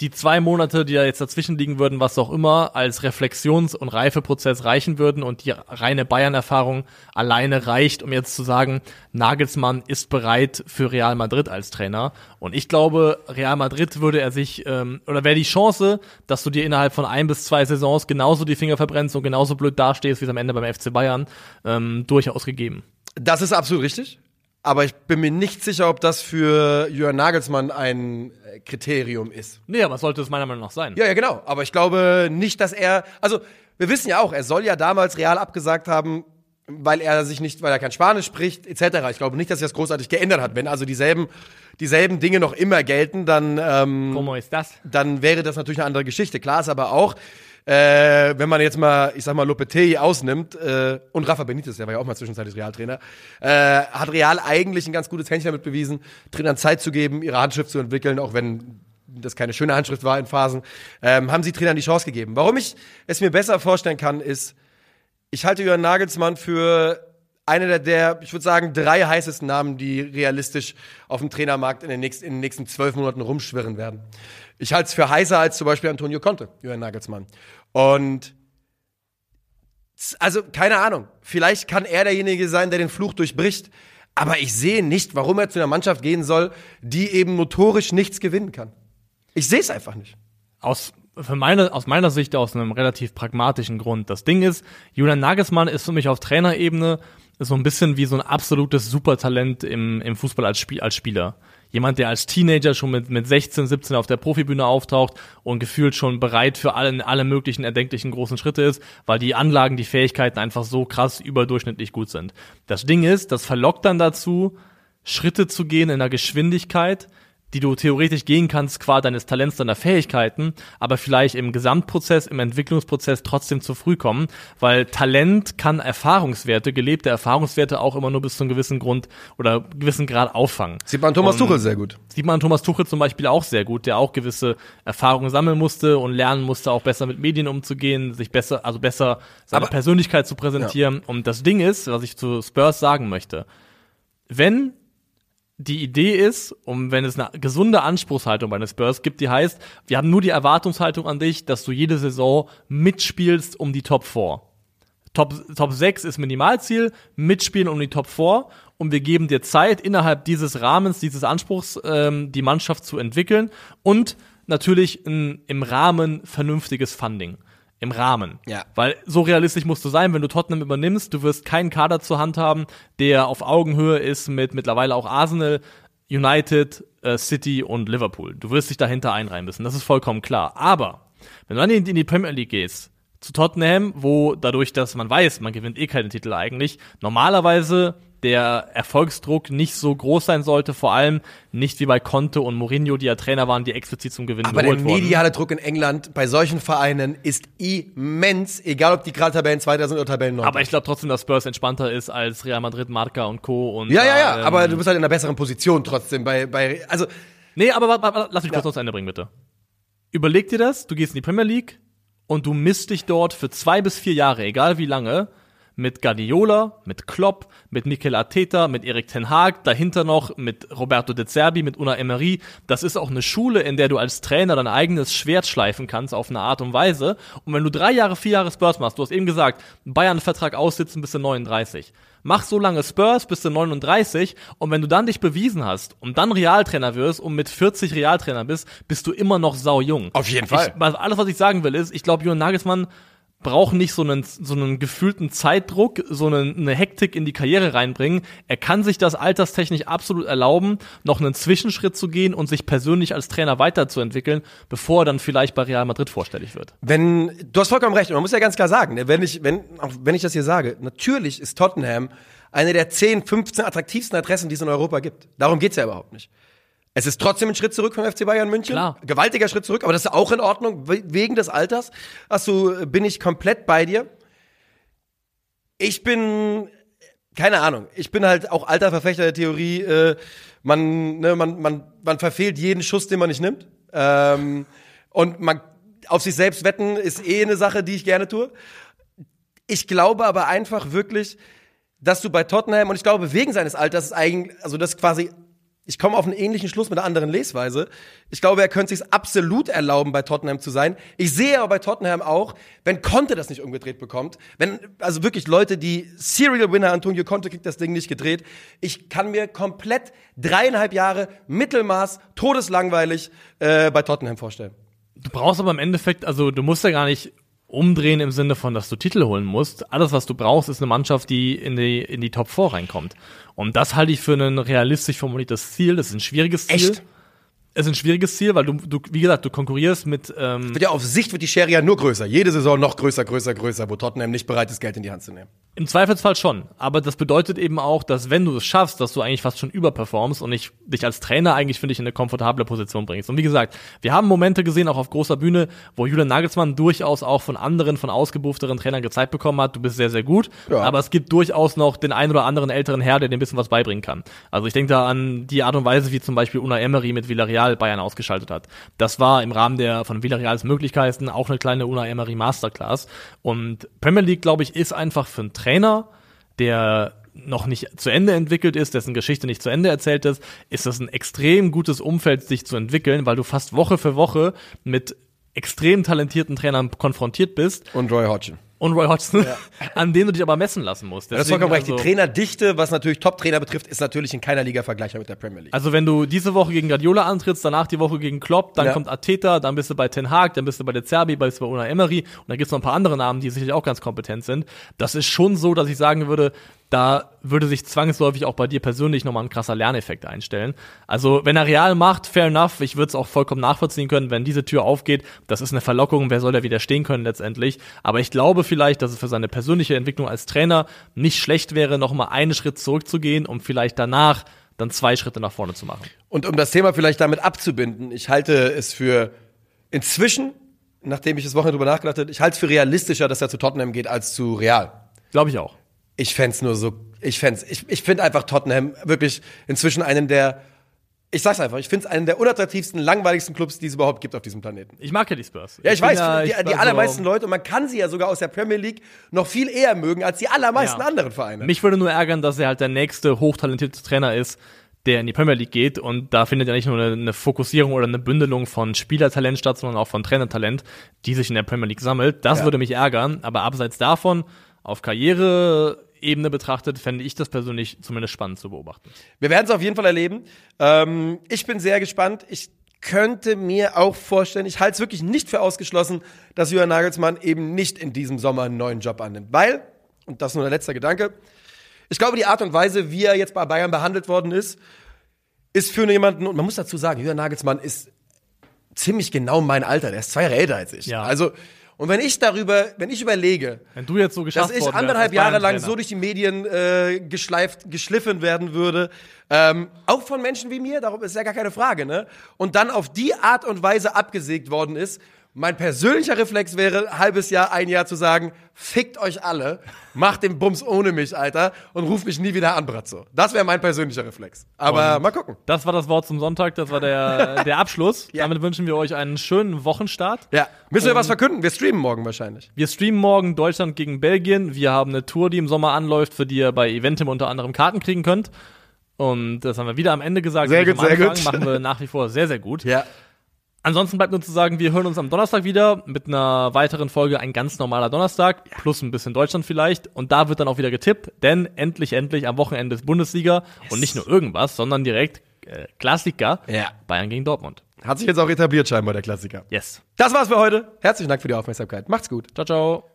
die zwei Monate, die da jetzt dazwischen liegen würden, was auch immer, als Reflexions- und Reifeprozess reichen würden und die reine Bayern-Erfahrung alleine reicht, um jetzt zu sagen, Nagelsmann ist bereit für Real Madrid als Trainer. Und ich glaube, Real Madrid würde er sich, ähm, oder wäre die Chance, dass du dir innerhalb von ein bis zwei Saisons genauso die Finger verbrennst und genauso blöd dastehst, wie es am Ende beim FC Bayern, ähm, durchaus gegeben. Das ist absolut richtig. Aber ich bin mir nicht sicher, ob das für Jörn Nagelsmann ein äh, Kriterium ist. Nee, aber sollte es meiner Meinung nach sein. Ja, ja, genau. Aber ich glaube nicht, dass er. Also, wir wissen ja auch, er soll ja damals real abgesagt haben, weil er sich nicht, weil er kein Spanisch spricht, etc. Ich glaube nicht, dass sich das großartig geändert hat. Wenn also dieselben, dieselben Dinge noch immer gelten, dann, ähm, Como ist das? dann wäre das natürlich eine andere Geschichte. Klar ist aber auch, äh, wenn man jetzt mal, ich sag mal, Lopetegui ausnimmt, äh, und Rafa Benitez, der war ja auch mal zwischenzeitlich Realtrainer, äh, hat Real eigentlich ein ganz gutes Händchen damit bewiesen, Trainern Zeit zu geben, ihre Handschrift zu entwickeln, auch wenn das keine schöne Handschrift war in Phasen, ähm, haben sie Trainern die Chance gegeben. Warum ich es mir besser vorstellen kann, ist, ich halte Jürgen Nagelsmann für einer der, der ich würde sagen, drei heißesten Namen, die realistisch auf dem Trainermarkt in den nächsten, in den nächsten zwölf Monaten rumschwirren werden. Ich halte es für heißer als zum Beispiel Antonio Conte, Jürgen Nagelsmann. Und also keine Ahnung, vielleicht kann er derjenige sein, der den Fluch durchbricht. Aber ich sehe nicht, warum er zu einer Mannschaft gehen soll, die eben notorisch nichts gewinnen kann. Ich sehe es einfach nicht. Aus, für meine, aus meiner Sicht aus einem relativ pragmatischen Grund. Das Ding ist, Julian Nagelsmann ist für mich auf Trainerebene so ein bisschen wie so ein absolutes Supertalent im, im Fußball als, Spiel, als Spieler. Jemand, der als Teenager schon mit, mit 16, 17 auf der Profibühne auftaucht und gefühlt schon bereit für alle, alle möglichen erdenklichen großen Schritte ist, weil die Anlagen, die Fähigkeiten einfach so krass überdurchschnittlich gut sind. Das Ding ist, das verlockt dann dazu, Schritte zu gehen in einer Geschwindigkeit, die du theoretisch gehen kannst, qua deines Talents, deiner Fähigkeiten, aber vielleicht im Gesamtprozess, im Entwicklungsprozess trotzdem zu früh kommen, weil Talent kann Erfahrungswerte, gelebte Erfahrungswerte auch immer nur bis zu einem gewissen Grund oder gewissen Grad auffangen. Sieht man Thomas Und Tuchel sehr gut. Sieht man Thomas Tuchel zum Beispiel auch sehr gut, der auch gewisse Erfahrungen sammeln musste und lernen musste, auch besser mit Medien umzugehen, sich besser, also besser seine Aber- Persönlichkeit zu präsentieren. Und das Ding ist, was ich zu Spurs sagen möchte, wenn die Idee ist, um wenn es eine gesunde Anspruchshaltung bei den Spurs gibt, die heißt, wir haben nur die Erwartungshaltung an dich, dass du jede Saison mitspielst um die Top 4. Top, Top 6 ist Minimalziel, mitspielen um die Top 4 und wir geben dir Zeit, innerhalb dieses Rahmens, dieses Anspruchs, ähm, die Mannschaft zu entwickeln und natürlich ein, im Rahmen vernünftiges Funding. Im Rahmen. Ja. Weil so realistisch musst du sein, wenn du Tottenham übernimmst, du wirst keinen Kader zur Hand haben, der auf Augenhöhe ist mit mittlerweile auch Arsenal, United, äh, City und Liverpool. Du wirst dich dahinter einreihen müssen, das ist vollkommen klar. Aber wenn du dann in, in die Premier League gehst, zu Tottenham, wo dadurch, dass man weiß, man gewinnt eh keine Titel eigentlich, normalerweise der Erfolgsdruck nicht so groß sein sollte, vor allem nicht wie bei Conte und Mourinho, die ja Trainer waren, die explizit zum Gewinnen Aber der geholt wurden. mediale Druck in England bei solchen Vereinen ist immens, egal ob die gerade Tabellen Zweiter sind oder Tabellen Aber ich glaube trotzdem, dass Spurs entspannter ist als Real Madrid, Marca und Co. Und ja, ja, ja, ähm, aber du bist halt in einer besseren Position trotzdem bei, bei also Nee, aber warte, warte, lass mich kurz noch zu Ende bringen, bitte. Überleg dir das, du gehst in die Premier League und du misst dich dort für zwei bis vier Jahre, egal wie lange, mit Guardiola, mit Klopp, mit Mikel Arteta, mit Erik Ten Hag, dahinter noch mit Roberto De Zerbi, mit Una Emery. Das ist auch eine Schule, in der du als Trainer dein eigenes Schwert schleifen kannst auf eine Art und Weise. Und wenn du drei Jahre, vier Jahre Spurs machst, du hast eben gesagt, Bayern-Vertrag aussitzen bis du 39. Mach so lange Spurs bis du 39 und wenn du dann dich bewiesen hast und dann Realtrainer wirst und mit 40 Realtrainer bist, bist du immer noch sau jung. Auf jeden Fall. Ich, alles, was ich sagen will, ist, ich glaube, Jürgen Nagelsmann braucht nicht so einen, so einen gefühlten Zeitdruck, so eine, eine Hektik in die Karriere reinbringen. Er kann sich das alterstechnisch absolut erlauben, noch einen Zwischenschritt zu gehen und sich persönlich als Trainer weiterzuentwickeln, bevor er dann vielleicht bei Real Madrid vorstellig wird. wenn du hast vollkommen recht, man muss ja ganz klar sagen, ne, wenn ich wenn auch wenn ich das hier sage, natürlich ist Tottenham eine der 10, 15 attraktivsten Adressen, die es in Europa gibt. Darum geht's ja überhaupt nicht. Es ist trotzdem ein Schritt zurück vom FC Bayern München. Klar. Gewaltiger Schritt zurück, aber das ist auch in Ordnung, we- wegen des Alters. Also bin ich komplett bei dir. Ich bin, keine Ahnung, ich bin halt auch alter Verfechter der Theorie, äh, man, ne, man, man, man verfehlt jeden Schuss, den man nicht nimmt. Ähm, und man auf sich selbst wetten ist eh eine Sache, die ich gerne tue. Ich glaube aber einfach wirklich, dass du bei Tottenham, und ich glaube wegen seines Alters, ist eigentlich, also das quasi ich komme auf einen ähnlichen Schluss mit einer anderen Lesweise. Ich glaube, er könnte sich absolut erlauben, bei Tottenham zu sein. Ich sehe aber bei Tottenham auch, wenn Conte das nicht umgedreht bekommt, wenn, also wirklich Leute, die Serial Winner Antonio Conte kriegt das Ding nicht gedreht. Ich kann mir komplett dreieinhalb Jahre Mittelmaß, todeslangweilig äh, bei Tottenham vorstellen. Du brauchst aber im Endeffekt, also du musst ja gar nicht umdrehen im Sinne von, dass du Titel holen musst. Alles, was du brauchst, ist eine Mannschaft, die in die, in die Top 4 reinkommt. Und das halte ich für ein realistisch formuliertes Ziel. Das ist ein schwieriges Ziel. Echt? Es ist ein schwieriges Ziel, weil du, du wie gesagt, du konkurrierst mit ähm, Wird ja auf Sicht wird die Schere ja nur größer. Jede Saison noch größer, größer, größer, wo Tottenham nicht bereit ist, Geld in die Hand zu nehmen. Im Zweifelsfall schon. Aber das bedeutet eben auch, dass wenn du es schaffst, dass du eigentlich fast schon überperformst und ich, dich als Trainer eigentlich, finde ich, in eine komfortable Position bringst. Und wie gesagt, wir haben Momente gesehen, auch auf großer Bühne, wo Julian Nagelsmann durchaus auch von anderen, von ausgebufteren Trainern gezeigt bekommen hat, du bist sehr, sehr gut. Ja. Aber es gibt durchaus noch den einen oder anderen älteren Herr, der dir ein bisschen was beibringen kann. Also ich denke da an die Art und Weise, wie zum Beispiel Una Emery mit Villarreal Bayern ausgeschaltet hat. Das war im Rahmen der von Villarreals Möglichkeiten auch eine kleine Una Emery Masterclass. Und Premier League, glaube ich, ist einfach für einen Trainer, der noch nicht zu Ende entwickelt ist, dessen Geschichte nicht zu Ende erzählt ist, ist das ein extrem gutes Umfeld, sich zu entwickeln, weil du fast Woche für Woche mit extrem talentierten Trainern konfrontiert bist Und Roy Hodgson. Und Roy Hodgson, [LAUGHS] an denen du dich aber messen lassen musst. Das ist Deswegen, vollkommen recht. Die also- Trainerdichte, was natürlich Top-Trainer betrifft, ist natürlich in keiner Liga vergleichbar mit der Premier League. Also wenn du diese Woche gegen Guardiola antrittst, danach die Woche gegen Klopp, dann Ja. kommt Ateta, dann bist du bei Ten Hag, dann bist du bei der Zerbi, bist du bei Una Emery und dann gibt's noch ein paar andere Namen, die sicherlich auch ganz kompetent sind. Das ist schon so, dass ich sagen würde, da würde sich zwangsläufig auch bei dir persönlich nochmal ein krasser Lerneffekt einstellen. Also wenn er real macht, fair enough, ich würde es auch vollkommen nachvollziehen können, wenn diese Tür aufgeht, das ist eine Verlockung, wer soll da widerstehen können letztendlich. Aber ich glaube vielleicht, dass es für seine persönliche Entwicklung als Trainer nicht schlecht wäre, nochmal einen Schritt zurückzugehen, um vielleicht danach dann zwei Schritte nach vorne zu machen. Und um das Thema vielleicht damit abzubinden, ich halte es für inzwischen, nachdem ich das Wochenende drüber nachgedacht habe, ich halte es für realistischer, dass er zu Tottenham geht als zu Real. Glaube ich auch. Ich fänd's nur so, ich fänd's, ich, ich finde einfach Tottenham wirklich inzwischen einen der, ich sag's einfach, ich find's einen der unattraktivsten, langweiligsten Clubs, die es überhaupt gibt auf diesem Planeten. Ich mag ja die Spurs. Ja, ich, bin weiß, ja- die, ich- die allermeisten Leute, und man kann sie ja sogar aus der Premier League noch viel eher mögen als die allermeisten Ja. anderen Vereine. Mich würde nur ärgern, dass er halt der nächste hochtalentierte Trainer ist, der in die Premier League geht und da findet ja nicht nur eine, eine Fokussierung oder eine Bündelung von Spielertalent statt, sondern auch von Trainertalent, die sich in der Premier League sammelt. Das Ja. würde mich ärgern, aber abseits davon, auf Karriereebene betrachtet, fände ich das persönlich zumindest spannend zu beobachten. Wir werden es auf jeden Fall erleben. Ähm, ich bin sehr gespannt. Ich könnte mir auch vorstellen, ich halte es wirklich nicht für ausgeschlossen, dass Jürgen Nagelsmann eben nicht in diesem Sommer einen neuen Job annimmt. Weil, und das ist nur der letzte Gedanke, ich glaube, die Art und Weise, wie er jetzt bei Bayern behandelt worden ist, ist für jemanden, und man muss dazu sagen, Jürgen Nagelsmann ist ziemlich genau mein Alter. Der ist zwei Jahre älter als ich. Ja. Also, und wenn ich darüber, wenn ich überlege, Wenn du jetzt so dass ich wärst anderthalb Jahre lang so durch die Medien äh, geschleift, geschliffen werden würde, ähm, auch von Menschen wie mir, darum ist ja gar keine Frage, ne? Und dann auf die Art und Weise abgesägt worden ist, mein persönlicher Reflex wäre, halbes Jahr, ein Jahr zu sagen, fickt euch alle, macht den Bums ohne mich, Alter, und ruft mich nie wieder an, Bratzo. Das wäre mein persönlicher Reflex. Aber Und mal gucken. Das war das Wort zum Sonntag, das war der, [LAUGHS] der Abschluss. Ja. Damit wünschen wir euch einen schönen Wochenstart. Ja. Müssen wir was verkünden? Wir streamen morgen wahrscheinlich. Wir streamen morgen Deutschland gegen Belgien. Wir haben eine Tour, die im Sommer anläuft, für die ihr bei Eventim unter anderem Karten kriegen könnt. Und das haben wir wieder am Ende gesagt. Sehr gut, sehr gut. Machen wir nach wie vor sehr, sehr gut. Ja. Ansonsten bleibt nur zu sagen, wir hören uns am Donnerstag wieder mit einer weiteren Folge, ein ganz normaler Donnerstag, plus ein bisschen Deutschland vielleicht. Und da wird dann auch wieder getippt, denn endlich, endlich am Wochenende ist Bundesliga und nicht nur irgendwas, sondern direkt äh, Klassiker Ja. Bayern gegen Dortmund. Hat sich jetzt auch etabliert scheinbar, der Klassiker. Yes. Das war's für heute. Herzlichen Dank für die Aufmerksamkeit. Macht's gut. Ciao, ciao.